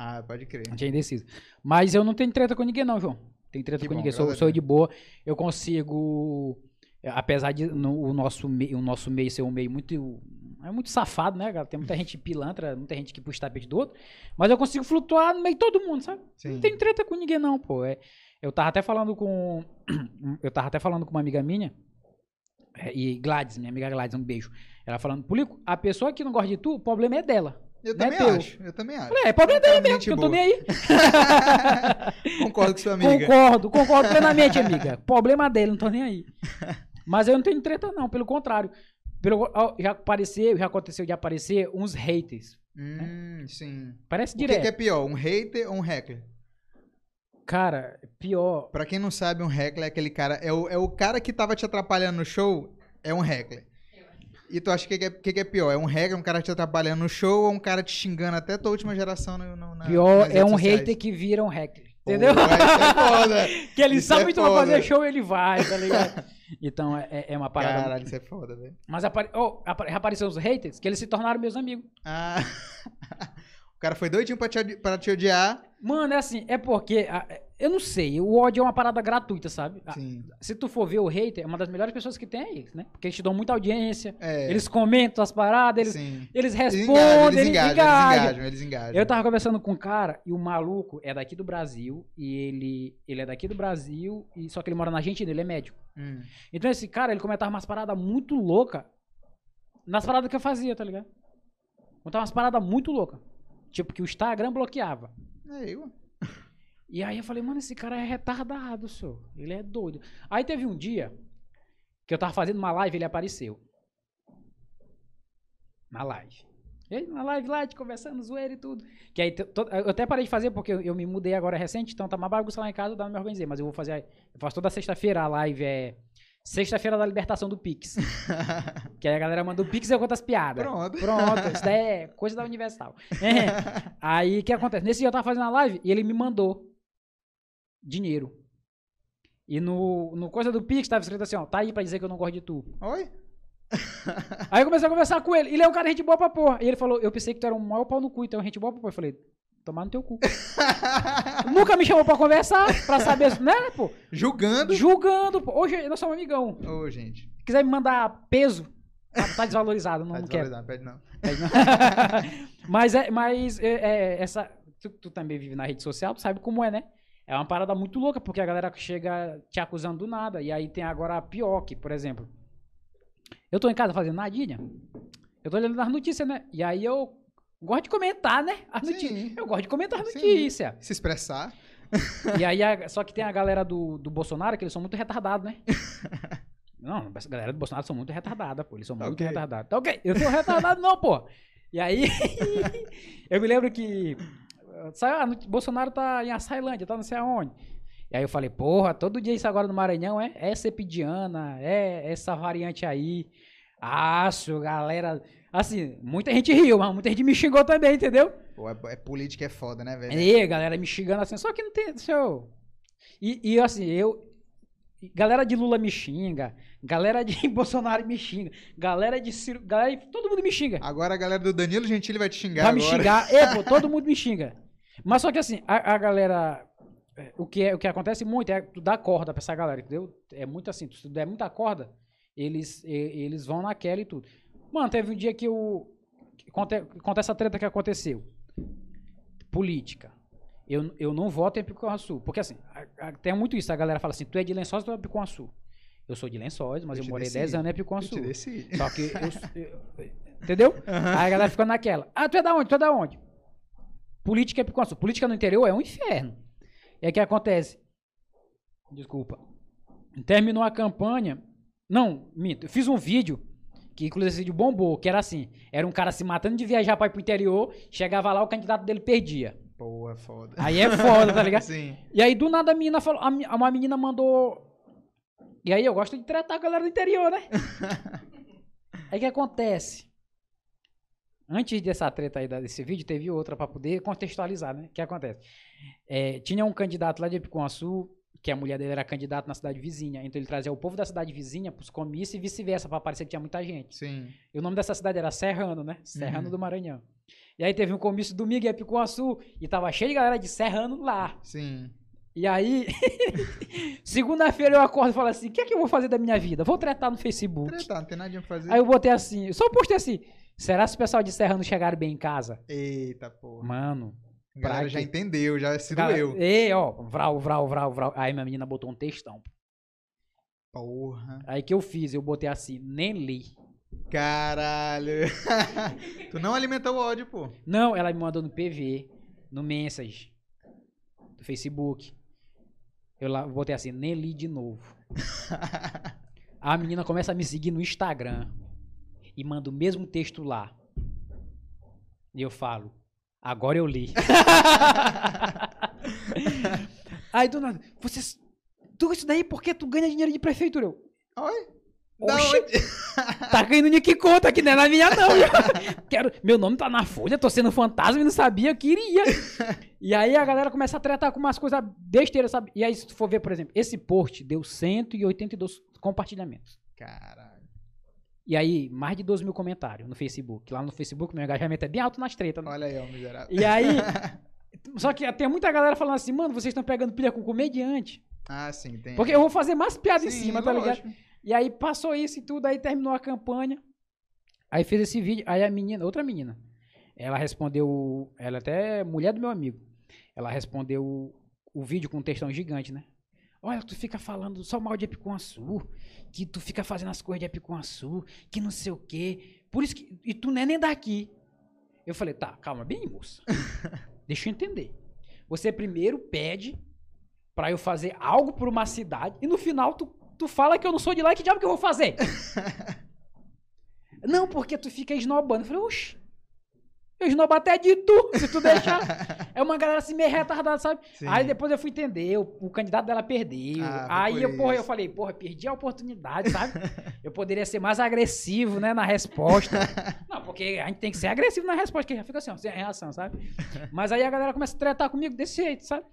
Speaker 1: Ah, pode crer.
Speaker 2: A gente é indeciso. Mas eu não tenho treta com ninguém, não, João. Tem treta
Speaker 1: Que
Speaker 2: com
Speaker 1: bom,
Speaker 2: ninguém. Sou, sou de boa. Eu consigo. é, Apesar de no- o, nosso meio, o nosso meio ser um meio muito. É muito safado, né, cara? Tem muita gente pilantra, muita gente que puxa tapete do outro. Mas eu consigo flutuar no meio de todo mundo, sabe?
Speaker 1: Sim.
Speaker 2: Não tem treta com ninguém, não, pô. É, eu tava até falando com. (clears throat) Eu tava até falando com uma amiga minha. é, e Gladys, minha amiga Gladys, um beijo. Ela falando, Pulico, a pessoa que não gosta de tu, o problema é dela.
Speaker 1: Eu
Speaker 2: Não é
Speaker 1: também acho. Eu também acho.
Speaker 2: Falei, é, problema dela mesmo,
Speaker 1: Gente
Speaker 2: que eu tô
Speaker 1: boa.
Speaker 2: nem aí. (laughs)
Speaker 1: Concordo com sua amiga.
Speaker 2: Concordo, concordo plenamente, amiga. Problema dele, não tô nem aí. Mas eu não tenho treta, não, pelo contrário. Pelo, já apareceu, já aconteceu de aparecer uns haters.
Speaker 1: Hum, sim.
Speaker 2: Parece
Speaker 1: O que,
Speaker 2: direto.
Speaker 1: que é pior, um hater ou um heckler?
Speaker 2: Cara, pior.
Speaker 1: Pra quem não sabe, um heckler é aquele cara. É o, é o cara que tava te atrapalhando no show, é um heckler. E tu acha que que é, que que é pior? É um heckler, um cara te atrapalhando no show ou um cara te xingando até a tua última geração no, no, na,
Speaker 2: Pior é um
Speaker 1: sociais?
Speaker 2: hater que vira um hacker.
Speaker 1: Pô,
Speaker 2: Entendeu?
Speaker 1: isso é (laughs)
Speaker 2: que ele
Speaker 1: isso
Speaker 2: sabe
Speaker 1: é
Speaker 2: que tu vai fazer show, ele vai, tá ligado? (laughs) Então é, é uma parada.
Speaker 1: Caralho, isso é foda, velho.
Speaker 2: Mas apare... oh, apare... apareceram os haters que eles se tornaram meus amigos.
Speaker 1: Ah. (laughs) o cara foi doidinho pra te, pra te odiar.
Speaker 2: Mano, é assim, é porque. ah, Eu não sei, o ódio é uma parada gratuita, sabe? Ah,
Speaker 1: Sim.
Speaker 2: Se tu for ver o hater, é uma das melhores pessoas que tem aí, né? Porque eles te dão muita audiência,
Speaker 1: É.
Speaker 2: eles comentam as paradas, eles,
Speaker 1: Sim.
Speaker 2: eles
Speaker 1: Eles
Speaker 2: respondem,
Speaker 1: engajam, eles engajam, eles engajam, eles engajam.
Speaker 2: Eu tava conversando com um cara e o maluco é daqui do Brasil e ele, ele é daqui do Brasil e só que ele mora na Argentina, ele é médico.
Speaker 1: Hum.
Speaker 2: Então esse cara, ele comentava umas paradas muito loucas nas paradas que eu fazia, tá ligado? Contava umas paradas muito loucas. Tipo que o Instagram bloqueava.
Speaker 1: É, eu.
Speaker 2: E aí eu falei, mano, esse cara é retardado, senhor. Ele é doido. Aí teve um dia que eu tava fazendo uma live ele apareceu. Na live. Ele, na live lá, de conversando, zoeira e tudo. Que aí, eu até parei de fazer porque eu, eu me mudei agora recente, então tá uma bagunça lá em casa, eu não me organizei. Mas eu vou fazer, eu faço toda sexta-feira, a live é sexta-feira da libertação do Pix. (laughs) que aí a galera manda o Pix e eu conto as piadas.
Speaker 1: Pronto.
Speaker 2: Pronto, isso daí é coisa da Universal. É. (laughs) Aí o que acontece? Nesse dia eu tava fazendo a live e ele me mandou dinheiro. E no, no coisa do Pix tava escrito assim, ó, tá aí pra dizer que eu não gosto de tu.
Speaker 1: Oi? (laughs)
Speaker 2: Aí eu comecei a conversar com ele. Ele é um cara gente boa pra porra. E ele falou, eu pensei que tu era um maior pau no cu, então gente boa pra porra. Eu falei, tomar no teu cu. (laughs) Nunca me chamou pra conversar, pra saber, né, pô?
Speaker 1: Julgando.
Speaker 2: Julgando, pô. Hoje nós somos amigão.
Speaker 1: Ô, gente.
Speaker 2: Se quiser me mandar peso, tá, tá desvalorizado, não,
Speaker 1: Tá
Speaker 2: não
Speaker 1: desvalorizado, pede não.
Speaker 2: Pede não. (laughs) mas é, mas é, é, essa. Tu, tu também vive na rede social, tu sabe como é, né? É uma parada muito louca, porque a galera chega te acusando do nada. E aí tem agora a pior, que, por exemplo, eu tô em casa fazendo nadinha, eu tô olhando nas notícias, né? E aí eu gosto de comentar, né? As notícias. Eu gosto de comentar as notícias.
Speaker 1: Se expressar.
Speaker 2: E aí, a- só que tem a galera do, do Bolsonaro, que eles são muito retardados, né? (laughs) Não, a galera do Bolsonaro são muito retardada, pô. Eles são
Speaker 1: Tá
Speaker 2: muito retardados. Tá ok, eu sou retardado não, pô. E aí, (laughs) eu me lembro que ah, Bolsonaro tá em Açailândia, tá não sei aonde. E aí eu falei, porra, todo dia isso agora no Maranhão é, é cepidiana, é essa variante aí. Acho, galera. Assim, muita gente riu, mas muita gente me xingou também, entendeu?
Speaker 1: Pô, é, é política é foda, né, velho?
Speaker 2: E galera me xingando assim, só que não tem. Seu... E, e assim, eu. Galera de Lula me xinga, galera de (laughs) Bolsonaro me xinga, galera de Ciro. Galera, todo mundo me xinga.
Speaker 1: Agora a galera do Danilo Gentili vai te xingar
Speaker 2: Vai me
Speaker 1: agora.
Speaker 2: xingar. É, pô, todo (laughs) mundo me xinga. Mas só que assim, a, a galera. é, O que, é, o que acontece muito é tu dá corda pra essa galera, entendeu? É muito assim, se tu der muita corda, eles, eles vão naquela e tudo. Mano, teve um dia que o. Conta, conta essa treta que aconteceu. Política. Eu, eu não voto em Picuaçu. Porque assim, a- a- tem muito isso. A galera fala assim: tu é de Lençóis ou tu é Picuaçu? Eu sou de Lençóis, mas
Speaker 1: Eu
Speaker 2: eu, morei
Speaker 1: decidi.
Speaker 2: 10 anos em
Speaker 1: Eu te
Speaker 2: Picuaçu.
Speaker 1: decidi.
Speaker 2: Só que eu, eu- entendeu? Aí a galera ficou naquela. Ah, tu é da onde? Tu é da onde? Política é Picuaçu. Política no interior é um inferno. E aí o que acontece? Desculpa. Terminou a campanha. Não, minto. Eu fiz um vídeo que inclusive esse vídeo bombou, que era assim, era um cara se matando de viajar para ir pro interior, chegava lá, o candidato dele perdia.
Speaker 1: Pô, é foda.
Speaker 2: Aí é foda, tá ligado? (laughs)
Speaker 1: Sim.
Speaker 2: E aí, do nada, a menina falou. a uma menina mandou. E aí, eu gosto de tratar a galera do interior, né? (laughs) aí o que acontece? Antes dessa treta aí desse vídeo, teve outra pra poder contextualizar, né? O que acontece? É, tinha um candidato lá de Epicuaçu que a mulher dele era candidata na cidade vizinha. Então ele trazia o povo da cidade vizinha pros comícios e vice-versa, pra parecer que tinha muita gente.
Speaker 1: Sim.
Speaker 2: E o nome dessa cidade era Serrano, né? Serrano
Speaker 1: Uhum.
Speaker 2: do Maranhão. E aí teve um comício domingo em Epicuaçu e tava cheio de galera de Serrano lá.
Speaker 1: Sim.
Speaker 2: E aí, (laughs) segunda-feira eu acordo e falo assim: o que é que eu vou fazer da minha vida? Vou tretar no Facebook.
Speaker 1: Tretar, não tem nada pra fazer.
Speaker 2: Aí eu botei assim, eu só postei assim: será que o pessoal de Serrano chegaram bem em casa?
Speaker 1: Eita, porra.
Speaker 2: Mano.
Speaker 1: A galera
Speaker 2: pra
Speaker 1: já entendeu, já se
Speaker 2: Cara,
Speaker 1: doeu.
Speaker 2: Ei, ó, vral, vral, vral, vral. Aí minha menina botou um textão.
Speaker 1: Porra.
Speaker 2: Aí que eu fiz, eu botei assim, nem li.
Speaker 1: Caralho. (laughs) tu não alimentou o ódio, pô.
Speaker 2: Não, ela me mandou no PV, no Message, do Facebook. Eu lá botei assim, nem li de novo. (laughs) A menina começa a me seguir no Instagram e manda o mesmo texto lá. E eu falo, agora eu li. (laughs) Aí do nada, vocês. Tu isso daí porque tu ganha dinheiro de prefeitura? Eu,
Speaker 1: Oi?
Speaker 2: Oxi. (laughs) Tá ganhando de que conta, que não é na minha, não. (laughs) Quero... Meu nome tá na folha, tô sendo fantasma e não sabia, queria. E aí a galera começa a tretar com umas coisas besteiras, sabe? E aí, se tu for ver, por exemplo, esse post deu 182 compartilhamentos.
Speaker 1: Caralho.
Speaker 2: E aí, mais de 12 mil comentários no Facebook. Lá no Facebook, meu engajamento é bem alto nas tretas, né?
Speaker 1: Olha aí, ó, miserável.
Speaker 2: E aí. (laughs) Só que tem muita galera falando assim, mano, vocês estão pegando pilha com comediante.
Speaker 1: Ah, sim, tem.
Speaker 2: Porque eu vou fazer mais piada em
Speaker 1: Sim,
Speaker 2: cima, tá ligado?
Speaker 1: lógico.
Speaker 2: E aí passou isso e tudo, aí terminou a campanha. Aí fez esse vídeo, aí a menina, outra menina, ela respondeu, ela até é mulher do meu amigo. Ela respondeu o, o vídeo com um textão gigante, né? Olha, tu fica falando só mal de Epicuaçu, que tu fica fazendo as coisas de Epicuaçu, que não sei o quê. Por isso que. E tu não é nem daqui. Eu falei, tá, calma bem, moça. (laughs) Deixa eu entender. Você primeiro pede pra eu fazer algo por uma cidade e no final tu, tu fala que eu não sou de lá e que diabo que eu vou fazer? (laughs) não, porque tu fica esnobando. Eu falei, oxi. Eu esnobo até de tu, se tu deixar. (laughs) É uma galera assim meio retardada, sabe?
Speaker 1: Sim.
Speaker 2: Aí depois eu fui entender, o, o candidato dela perdeu.
Speaker 1: Ah,
Speaker 2: aí eu, porra, eu falei, porra, perdi a oportunidade, sabe? (laughs) eu poderia ser mais agressivo, né, na resposta. (laughs) Não, porque a gente tem que ser agressivo na resposta, que já fica assim, ó, sem reação, sabe? Mas aí a galera começa a tratar comigo desse jeito, sabe?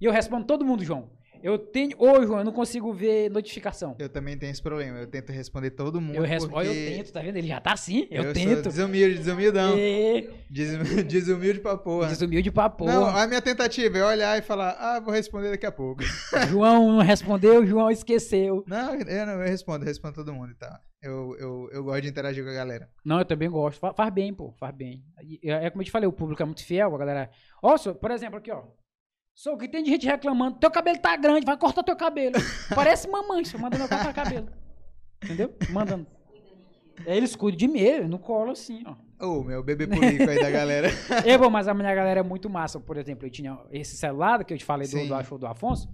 Speaker 2: E eu respondo todo mundo, João. Eu tenho. Ô, João, eu não consigo ver notificação.
Speaker 1: Eu também tenho esse problema. Eu tento responder todo mundo.
Speaker 2: Eu respondo.
Speaker 1: porque
Speaker 2: Eu tento, tá vendo? Ele já tá assim. Eu,
Speaker 1: sou
Speaker 2: tento.
Speaker 1: desumilde, desumildão.
Speaker 2: E...
Speaker 1: Des- (laughs) Desumilde pra porra.
Speaker 2: Desumilde pra porra.
Speaker 1: Não, a minha tentativa é olhar e falar, ah, vou responder daqui a pouco. (laughs)
Speaker 2: João não respondeu, João esqueceu.
Speaker 1: Não, eu não, eu respondo, eu respondo todo mundo e tal. Eu, eu, eu gosto de interagir com a galera.
Speaker 2: Não, eu também gosto. Fa- Faz bem, pô, faz bem. É como eu te falei, o público é muito fiel, a galera. Ó, por exemplo, aqui, ó. Só que tem de gente reclamando, teu cabelo tá grande, vai cortar teu cabelo. (laughs) Parece mamãe, só mandando eu cortar cabelo. Entendeu? Mandando. Aí eles cuidam de mim, não colo assim, ó.
Speaker 1: Ô, meu bebê político aí da galera. (laughs)
Speaker 2: Eu, bom, mas a minha galera é muito massa. Por exemplo, eu tinha esse celular que eu te falei do, do do Afonso.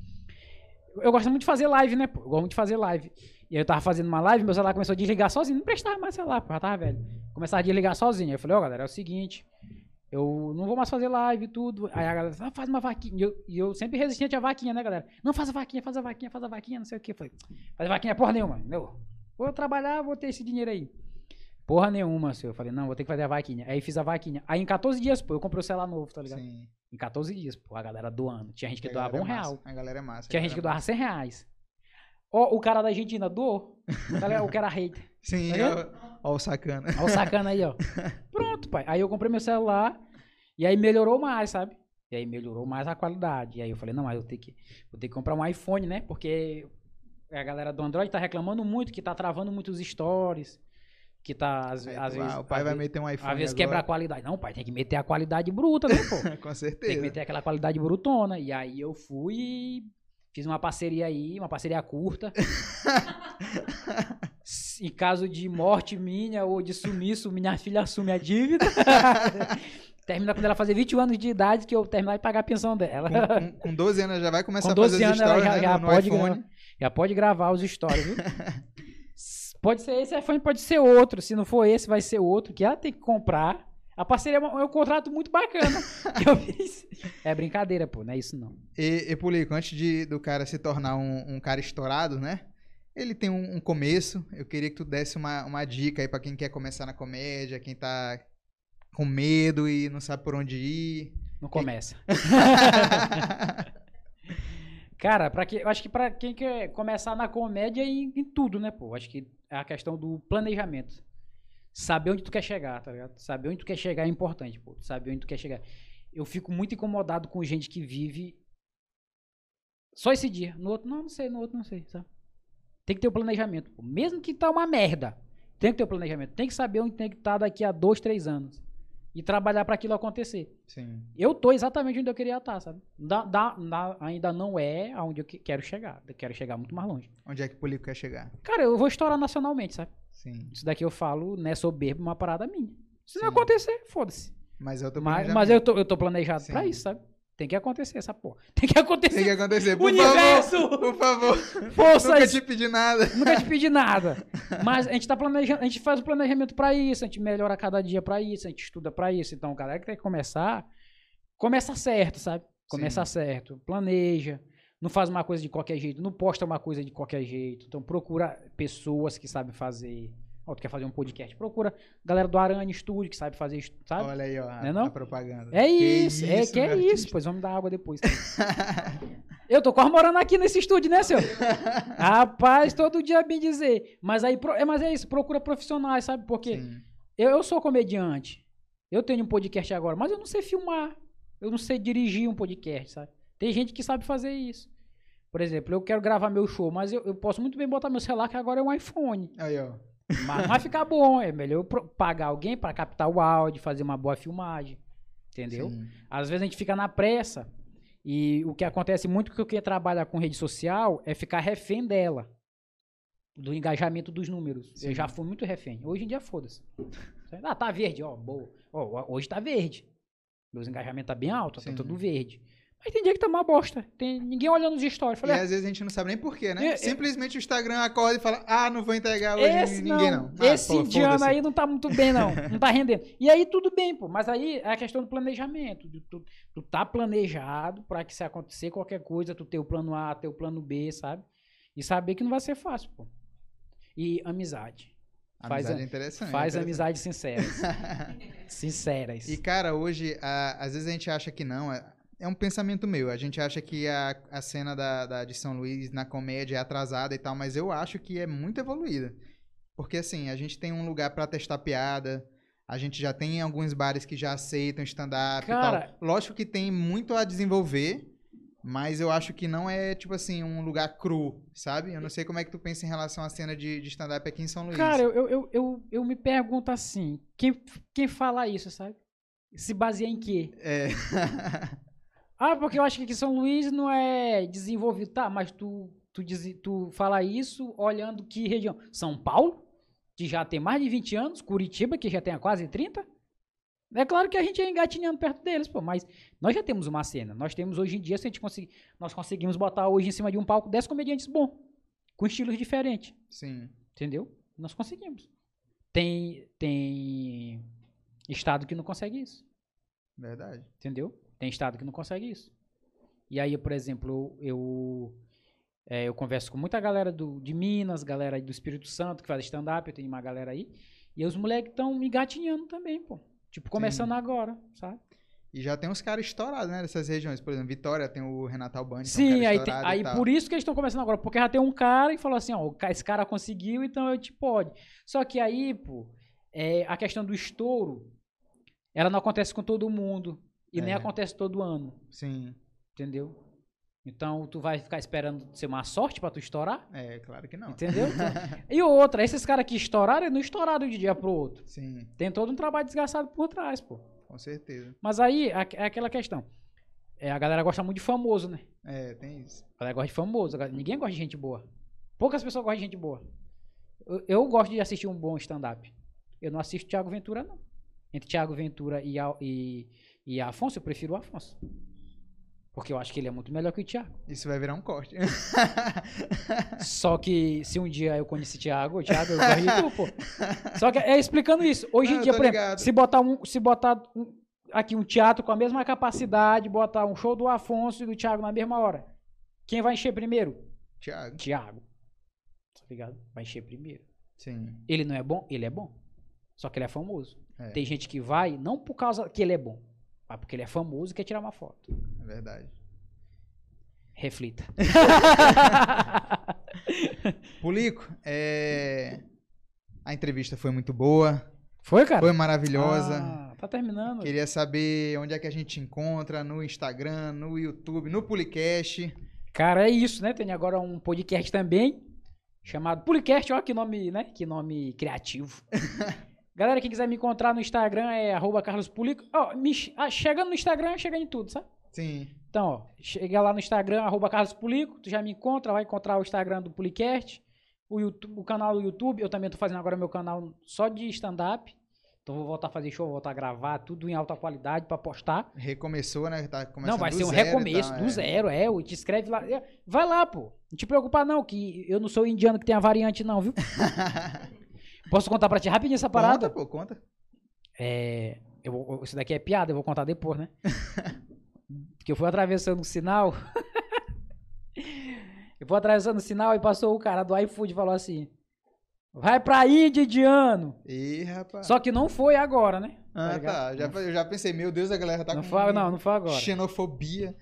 Speaker 2: Eu gosto muito de fazer live, né? Eu gosto muito de fazer live. E aí eu tava fazendo uma live, meu celular começou a desligar sozinho. Não prestava mais celular, pô, já tava velho. Começava a desligar sozinho. Aí eu falei, ó, galera, é o seguinte. Eu não vou mais fazer live e tudo. Aí a galera ah, faz uma vaquinha. E eu, e eu sempre resistente à vaquinha, né, galera? Não, faz a vaquinha, faz a vaquinha, faz a vaquinha, não sei o quê. Eu falei, faz a vaquinha porra nenhuma. Entendeu? Vou trabalhar, vou ter esse dinheiro aí. Porra nenhuma, senhor. Eu falei, não, vou ter que fazer a vaquinha. Aí fiz a vaquinha. Aí em 14 dias, pô, eu comprei o celular novo, tá ligado?
Speaker 1: Sim.
Speaker 2: Em 14 dias, pô, a galera doando. Tinha gente que doava um
Speaker 1: é
Speaker 2: real.
Speaker 1: A galera é massa.
Speaker 2: Tinha gente que
Speaker 1: galera
Speaker 2: doava
Speaker 1: é
Speaker 2: 100 reais. Ó, o cara da Argentina doou. (laughs) O que era hater.
Speaker 1: Sim,
Speaker 2: Tá
Speaker 1: ó, ó o sacana.
Speaker 2: Ó o sacana aí, ó. (laughs) Pronto, pai. Aí eu comprei meu celular e aí melhorou mais, sabe? E aí melhorou mais a qualidade. E aí eu falei, não, mas eu tenho que, vou ter que comprar um iPhone, né? Porque a galera do Android tá reclamando muito, que tá travando muitos stories. Que tá, às, às vezes...
Speaker 1: ah, o pai vai
Speaker 2: vezes-
Speaker 1: meter um iPhone
Speaker 2: Às vezes
Speaker 1: agora.
Speaker 2: quebra a qualidade. Não, pai, tem que meter a qualidade bruta, né, pô? (laughs)
Speaker 1: Com
Speaker 2: Tem que
Speaker 1: certeza.
Speaker 2: meter aquela qualidade brutona. E aí eu fui e fiz uma parceria aí, uma parceria curta. (laughs) Em caso de morte minha ou de sumiço, minha filha assume a dívida. (laughs) Termina quando ela fazer 21 anos de idade, que eu terminar de pagar a pensão dela.
Speaker 1: Com, com, com 12 anos já vai começar
Speaker 2: Com
Speaker 1: a
Speaker 2: 12
Speaker 1: fazer as histórias,
Speaker 2: já,
Speaker 1: né,
Speaker 2: já
Speaker 1: no
Speaker 2: pode já pode gravar os stories, viu? (laughs) Pode ser esse iPhone, pode ser outro. Se não for esse, vai ser outro, que ela tem que comprar. A parceria é um é um contrato muito bacana que (laughs) eu fiz. É brincadeira, pô, não é isso não.
Speaker 1: E, e Pulico, antes de, do cara se tornar um, um cara estourado, né? Ele tem um, um começo. Eu queria que tu desse uma, uma dica aí pra quem quer começar na comédia, quem tá com medo e não sabe por onde ir.
Speaker 2: Não começa. (laughs) Cara, para que, eu acho que pra quem quer começar na comédia em, em tudo, né, pô? Acho que é a questão do planejamento. Saber onde tu quer chegar, tá ligado? Saber onde tu quer chegar é importante, pô. Saber onde tu quer chegar. Eu fico muito incomodado com gente que vive só esse dia. No outro, não, não sei, no outro não sei, sabe? Tem que ter o planejamento, pô. Mesmo que tá uma merda. Tem que ter o planejamento. Tem que saber onde tem que estar daqui a dois, três anos. E trabalhar para aquilo acontecer.
Speaker 1: Sim.
Speaker 2: Eu tô exatamente onde eu queria estar, sabe? Dá, dá, dá- ainda não é aonde eu que- quero chegar. Eu quero chegar muito mais longe.
Speaker 1: Onde é que o Polico quer chegar?
Speaker 2: Cara, eu vou estourar nacionalmente, sabe?
Speaker 1: Sim.
Speaker 2: Isso daqui eu falo, né, soberbo, uma parada minha. Se não
Speaker 1: Sim.
Speaker 2: acontecer, foda-se.
Speaker 1: Mas eu tô
Speaker 2: Mas, mas eu, tô, eu tô planejado pra
Speaker 1: Sim.
Speaker 2: isso, sabe? Tem que acontecer essa porra. (laughs) Tem que acontecer.
Speaker 1: Tem que acontecer. Por
Speaker 2: Universo!
Speaker 1: favor, por favor.
Speaker 2: Forças!
Speaker 1: Nunca te pedi nada.
Speaker 2: Nunca te pedi nada. (laughs) Mas a gente tá planejando, a gente faz o planejamento pra isso, a gente melhora cada dia pra isso, a gente estuda pra isso. Então, galera que tem que começar, começa certo, sabe? Começa certo, planeja, não faz uma coisa de qualquer jeito, não posta uma coisa de qualquer jeito. Então, procura pessoas que sabem fazer. Ó, tu quer fazer um podcast? Procura galera do Aranha Studio que sabe fazer, isso, sabe?
Speaker 1: Olha aí, ó. a-
Speaker 2: Não é não?
Speaker 1: A propaganda.
Speaker 2: É
Speaker 1: Que
Speaker 2: isso, é que é isso,
Speaker 1: artista.
Speaker 2: pois vamos dar água depois. (laughs) Eu tô quase morando aqui nesse estúdio, né, senhor? (laughs) Rapaz, todo dia bem dizer. Mas aí, é, mas é isso, procura profissionais, sabe? Porque
Speaker 1: Sim.
Speaker 2: eu, eu sou comediante. Eu tenho um podcast agora, mas eu não sei filmar. Eu não sei dirigir um podcast, sabe? Tem gente que sabe fazer isso. Por exemplo, eu quero gravar meu show, mas eu, eu posso muito bem botar meu celular, que agora é um iPhone.
Speaker 1: Aí, ó.
Speaker 2: Mas vai ficar bom. É melhor pagar alguém para captar o áudio, fazer uma boa filmagem. Entendeu?
Speaker 1: Sim.
Speaker 2: Às vezes a gente fica na pressa e o que acontece muito com quem trabalha com rede social é ficar refém dela. Do engajamento dos números.
Speaker 1: Sim.
Speaker 2: Eu já fui muito refém. Hoje em dia, foda-se. Ah, tá verde, ó, boa. Ó, hoje tá verde. Meus engajamentos tá bem alto, tá
Speaker 1: Sim.
Speaker 2: tudo verde. Mas tem dia que tá uma bosta. Tem ninguém olhando os stories.
Speaker 1: E
Speaker 2: Falei, ah,
Speaker 1: às vezes a gente não sabe nem porquê, né?
Speaker 2: É, é-
Speaker 1: Simplesmente o Instagram acorda e fala: Ah, não vou entregar hoje
Speaker 2: esse
Speaker 1: ninguém,
Speaker 2: não,
Speaker 1: não. Ah,
Speaker 2: esse
Speaker 1: pô,
Speaker 2: indiano aí não tá muito bem, não. (laughs) Não tá rendendo. E aí tudo bem, pô. Mas aí é a questão do planejamento. de Tu, tu tá planejado pra que se acontecer qualquer coisa, tu ter o plano A, ter o plano B, sabe? E saber que não vai ser fácil, pô. E amizade. Faz,
Speaker 1: Amizade
Speaker 2: a-
Speaker 1: é interessante.
Speaker 2: faz
Speaker 1: é
Speaker 2: amizades sinceras. (laughs) sinceras.
Speaker 1: E, cara, hoje, a- às vezes a gente acha que não. É, é um pensamento meu. A gente acha que a, a cena da, da, de São Luís na comédia é atrasada e tal, mas eu acho que é muito evoluída. Porque, assim, a gente tem um lugar pra testar piada. A gente já tem alguns bares que já aceitam stand-up e tal. Lógico que tem muito a desenvolver, mas eu acho que não é, tipo assim, um lugar cru, sabe? Eu não sei como é que tu pensa em relação à cena de, de stand-up aqui em São Luís.
Speaker 2: Cara, eu, eu, eu, eu, eu me pergunto assim: quem, quem fala isso, sabe? Se baseia em quê?
Speaker 1: É. (laughs)
Speaker 2: Ah, porque eu acho que aqui São Luís não é desenvolvido. Tá, mas tu, tu, diz, tu fala isso olhando que região? São Paulo, que já tem mais de 20 anos, Curitiba, que já tem quase 30. É claro que a gente é engatinhando perto deles, pô, mas nós já temos uma cena. Nós temos hoje em dia, se a gente conseguir, nós conseguimos botar hoje em cima de um palco 10 comediantes bons, com estilos diferentes.
Speaker 1: Sim.
Speaker 2: Entendeu? Nós conseguimos. Tem, tem estado que não consegue isso.
Speaker 1: Verdade.
Speaker 2: Entendeu? Tem estado que não consegue isso. E aí, por exemplo, eu, eu, é, eu converso com muita galera do, de Minas, galera aí do Espírito Santo, que faz stand-up, eu tenho uma galera aí. E os moleques estão engatinhando também, pô. Tipo, começando agora, sabe?
Speaker 1: E já tem uns caras estourados, né? Dessas regiões. Por exemplo, Vitória tem o Renato Albani. é um
Speaker 2: Sim, aí, tem- aí por isso que eles estão começando agora. Porque já tem um cara e falou assim, ó, esse cara conseguiu, então eu te pode. Só que aí, pô, é, a questão do estouro, ela não acontece com todo mundo. E nem
Speaker 1: É.
Speaker 2: acontece todo ano.
Speaker 1: Sim.
Speaker 2: Entendeu? Então tu vai ficar esperando ser uma sorte pra tu estourar?
Speaker 1: É, claro que não.
Speaker 2: Entendeu? (laughs) e outra, esses caras que estouraram, não estouraram de dia pro outro.
Speaker 1: Sim,
Speaker 2: Tem todo um trabalho desgastado por trás, pô.
Speaker 1: com certeza.
Speaker 2: Mas aí é aquela questão. É, a galera gosta muito de famoso, né?
Speaker 1: É, tem isso.
Speaker 2: A galera gosta de famoso. Ninguém gosta de gente boa. Poucas pessoas gostam de gente boa. Eu, eu gosto de assistir um bom stand-up. Eu não assisto Thiago Ventura, não. Entre Thiago Ventura e, e, e Afonso, eu prefiro o Afonso. Porque eu acho que ele é muito melhor que o Thiago.
Speaker 1: Isso vai virar um corte. (laughs)
Speaker 2: Só que se um dia eu conheci Thiago, o Thiago, eu de tu, pô. (laughs) Só que é explicando isso. Hoje em dia, por exemplo,
Speaker 1: ligado.
Speaker 2: se botar, um, se botar um- aqui um teatro com a mesma capacidade, botar um show do Afonso e do Thiago na mesma hora, quem vai encher primeiro?
Speaker 1: Thiago.
Speaker 2: Thiago. Tá ligado? Vai encher primeiro.
Speaker 1: Sim.
Speaker 2: Ele não é bom? Ele é bom. Só que ele é famoso.
Speaker 1: É,
Speaker 2: Tem gente que vai não por causa que ele é bom, mas porque ele é famoso e quer tirar uma foto.
Speaker 1: é verdade.
Speaker 2: Reflita. (laughs)
Speaker 1: Pulico, é... a entrevista foi muito boa,
Speaker 2: Foi, cara?
Speaker 1: foi maravilhosa.
Speaker 2: Ah, tá terminando.
Speaker 1: Queria saber onde é que a gente encontra, no Instagram, no YouTube, no Pulicast.
Speaker 2: Cara, é isso, né? Tem agora um podcast também, chamado Pulicast, ó que nome, né? Que nome criativo. (laughs) Galera, quem quiser me encontrar no Instagram é arroba carlospulico. Ó, me ah, chegando no Instagram, chega em tudo, sabe?
Speaker 1: Sim.
Speaker 2: Então, ó, chega lá no Instagram, arroba carlospulico, tu já me encontra, vai encontrar o Instagram do Pulicast, o, YouTube, o canal do YouTube, eu também tô fazendo agora meu canal só de stand-up. Então vou voltar a fazer show, vou voltar a gravar, tudo em alta qualidade pra postar.
Speaker 1: Recomeçou, né? Tá começando
Speaker 2: Não, vai ser um recomeço,
Speaker 1: tal,
Speaker 2: do
Speaker 1: é.
Speaker 2: zero, é. o- Te escreve lá. é, Vai lá, pô. Não te preocupa, não, que eu não sou indiano que tem a variante, não, viu? (laughs) Posso contar pra ti rapidinho essa parada?
Speaker 1: Conta, pô, conta.
Speaker 2: É. Eu vou, isso daqui é piada, eu vou contar depois, né? (laughs) Porque eu fui atravessando o sinal. eu fui atravessando o sinal e passou o cara do iFood e falou assim: Vai pra Índia, indiano.
Speaker 1: Ih, rapaz.
Speaker 2: Só que não foi agora, né?
Speaker 1: Ah,
Speaker 2: ligado?
Speaker 1: tá. Já, eu já pensei, meu Deus, a galera tá
Speaker 2: não,
Speaker 1: com
Speaker 2: foi, não, não foi agora.
Speaker 1: xenofobia.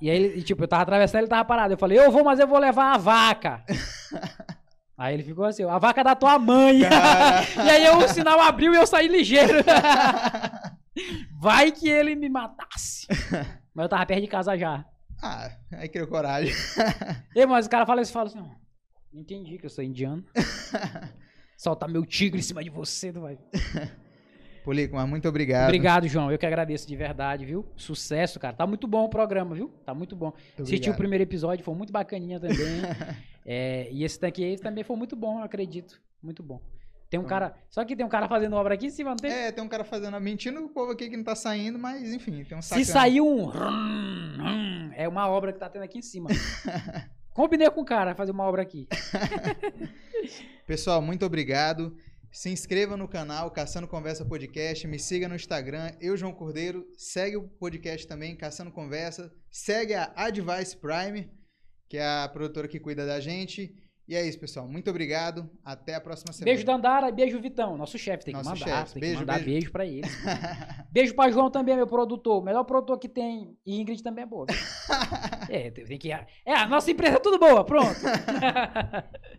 Speaker 2: E aí, ele, e, tipo, eu tava atravessando, ele tava parado. Eu falei, eu vou, mas eu vou levar a vaca. (laughs) aí ele ficou assim, a vaca da tua mãe. (laughs) e aí eu- o sinal abriu e eu saí ligeiro. (laughs) Vai que ele me matasse. (laughs) mas eu tava perto de casa já.
Speaker 1: Ah, aí criou coragem.
Speaker 2: E, mas o cara fala isso, fala assim, entendi que eu sou indiano. Soltar meu tigre em cima de você, tu vai.
Speaker 1: Pulico, mas muito obrigado.
Speaker 2: Obrigado, João. Eu que agradeço de verdade, viu? Sucesso, cara. Tá muito bom o programa, viu? Tá muito bom.
Speaker 1: Muito
Speaker 2: Assisti o primeiro episódio, foi muito bacaninha também. É, e esse daqui também foi muito bom, eu acredito. Muito bom. Tem um cara. Só que tem um cara fazendo obra aqui em cima, não tem?
Speaker 1: É, tem um cara fazendo, mentindo o povo aqui que não tá saindo, mas enfim, tem um
Speaker 2: Se
Speaker 1: sacana.
Speaker 2: saiu um. É uma obra que tá tendo aqui em cima. (laughs) Combinei com o cara fazer uma obra aqui. (laughs)
Speaker 1: Pessoal, muito obrigado. Se inscreva no canal Caçando Conversa Podcast, me siga no Instagram, eu João Cordeiro, segue o podcast também, Caçando Conversa, segue a Advice Prime, que é a produtora que cuida da gente. E é isso, pessoal. Muito obrigado. Até a próxima semana.
Speaker 2: Beijo Dandara e beijo Vitão, nosso chefe. Tem que
Speaker 1: Nosso
Speaker 2: mandar,
Speaker 1: chefe.
Speaker 2: tem
Speaker 1: Beijo,
Speaker 2: que mandar
Speaker 1: beijo.
Speaker 2: beijo, pra ele. (laughs) beijo pra João também, meu produtor. Melhor produtor que tem. E Ingrid também é boa. (laughs) é, tem que. É, a nossa empresa é tudo boa, pronto. (laughs)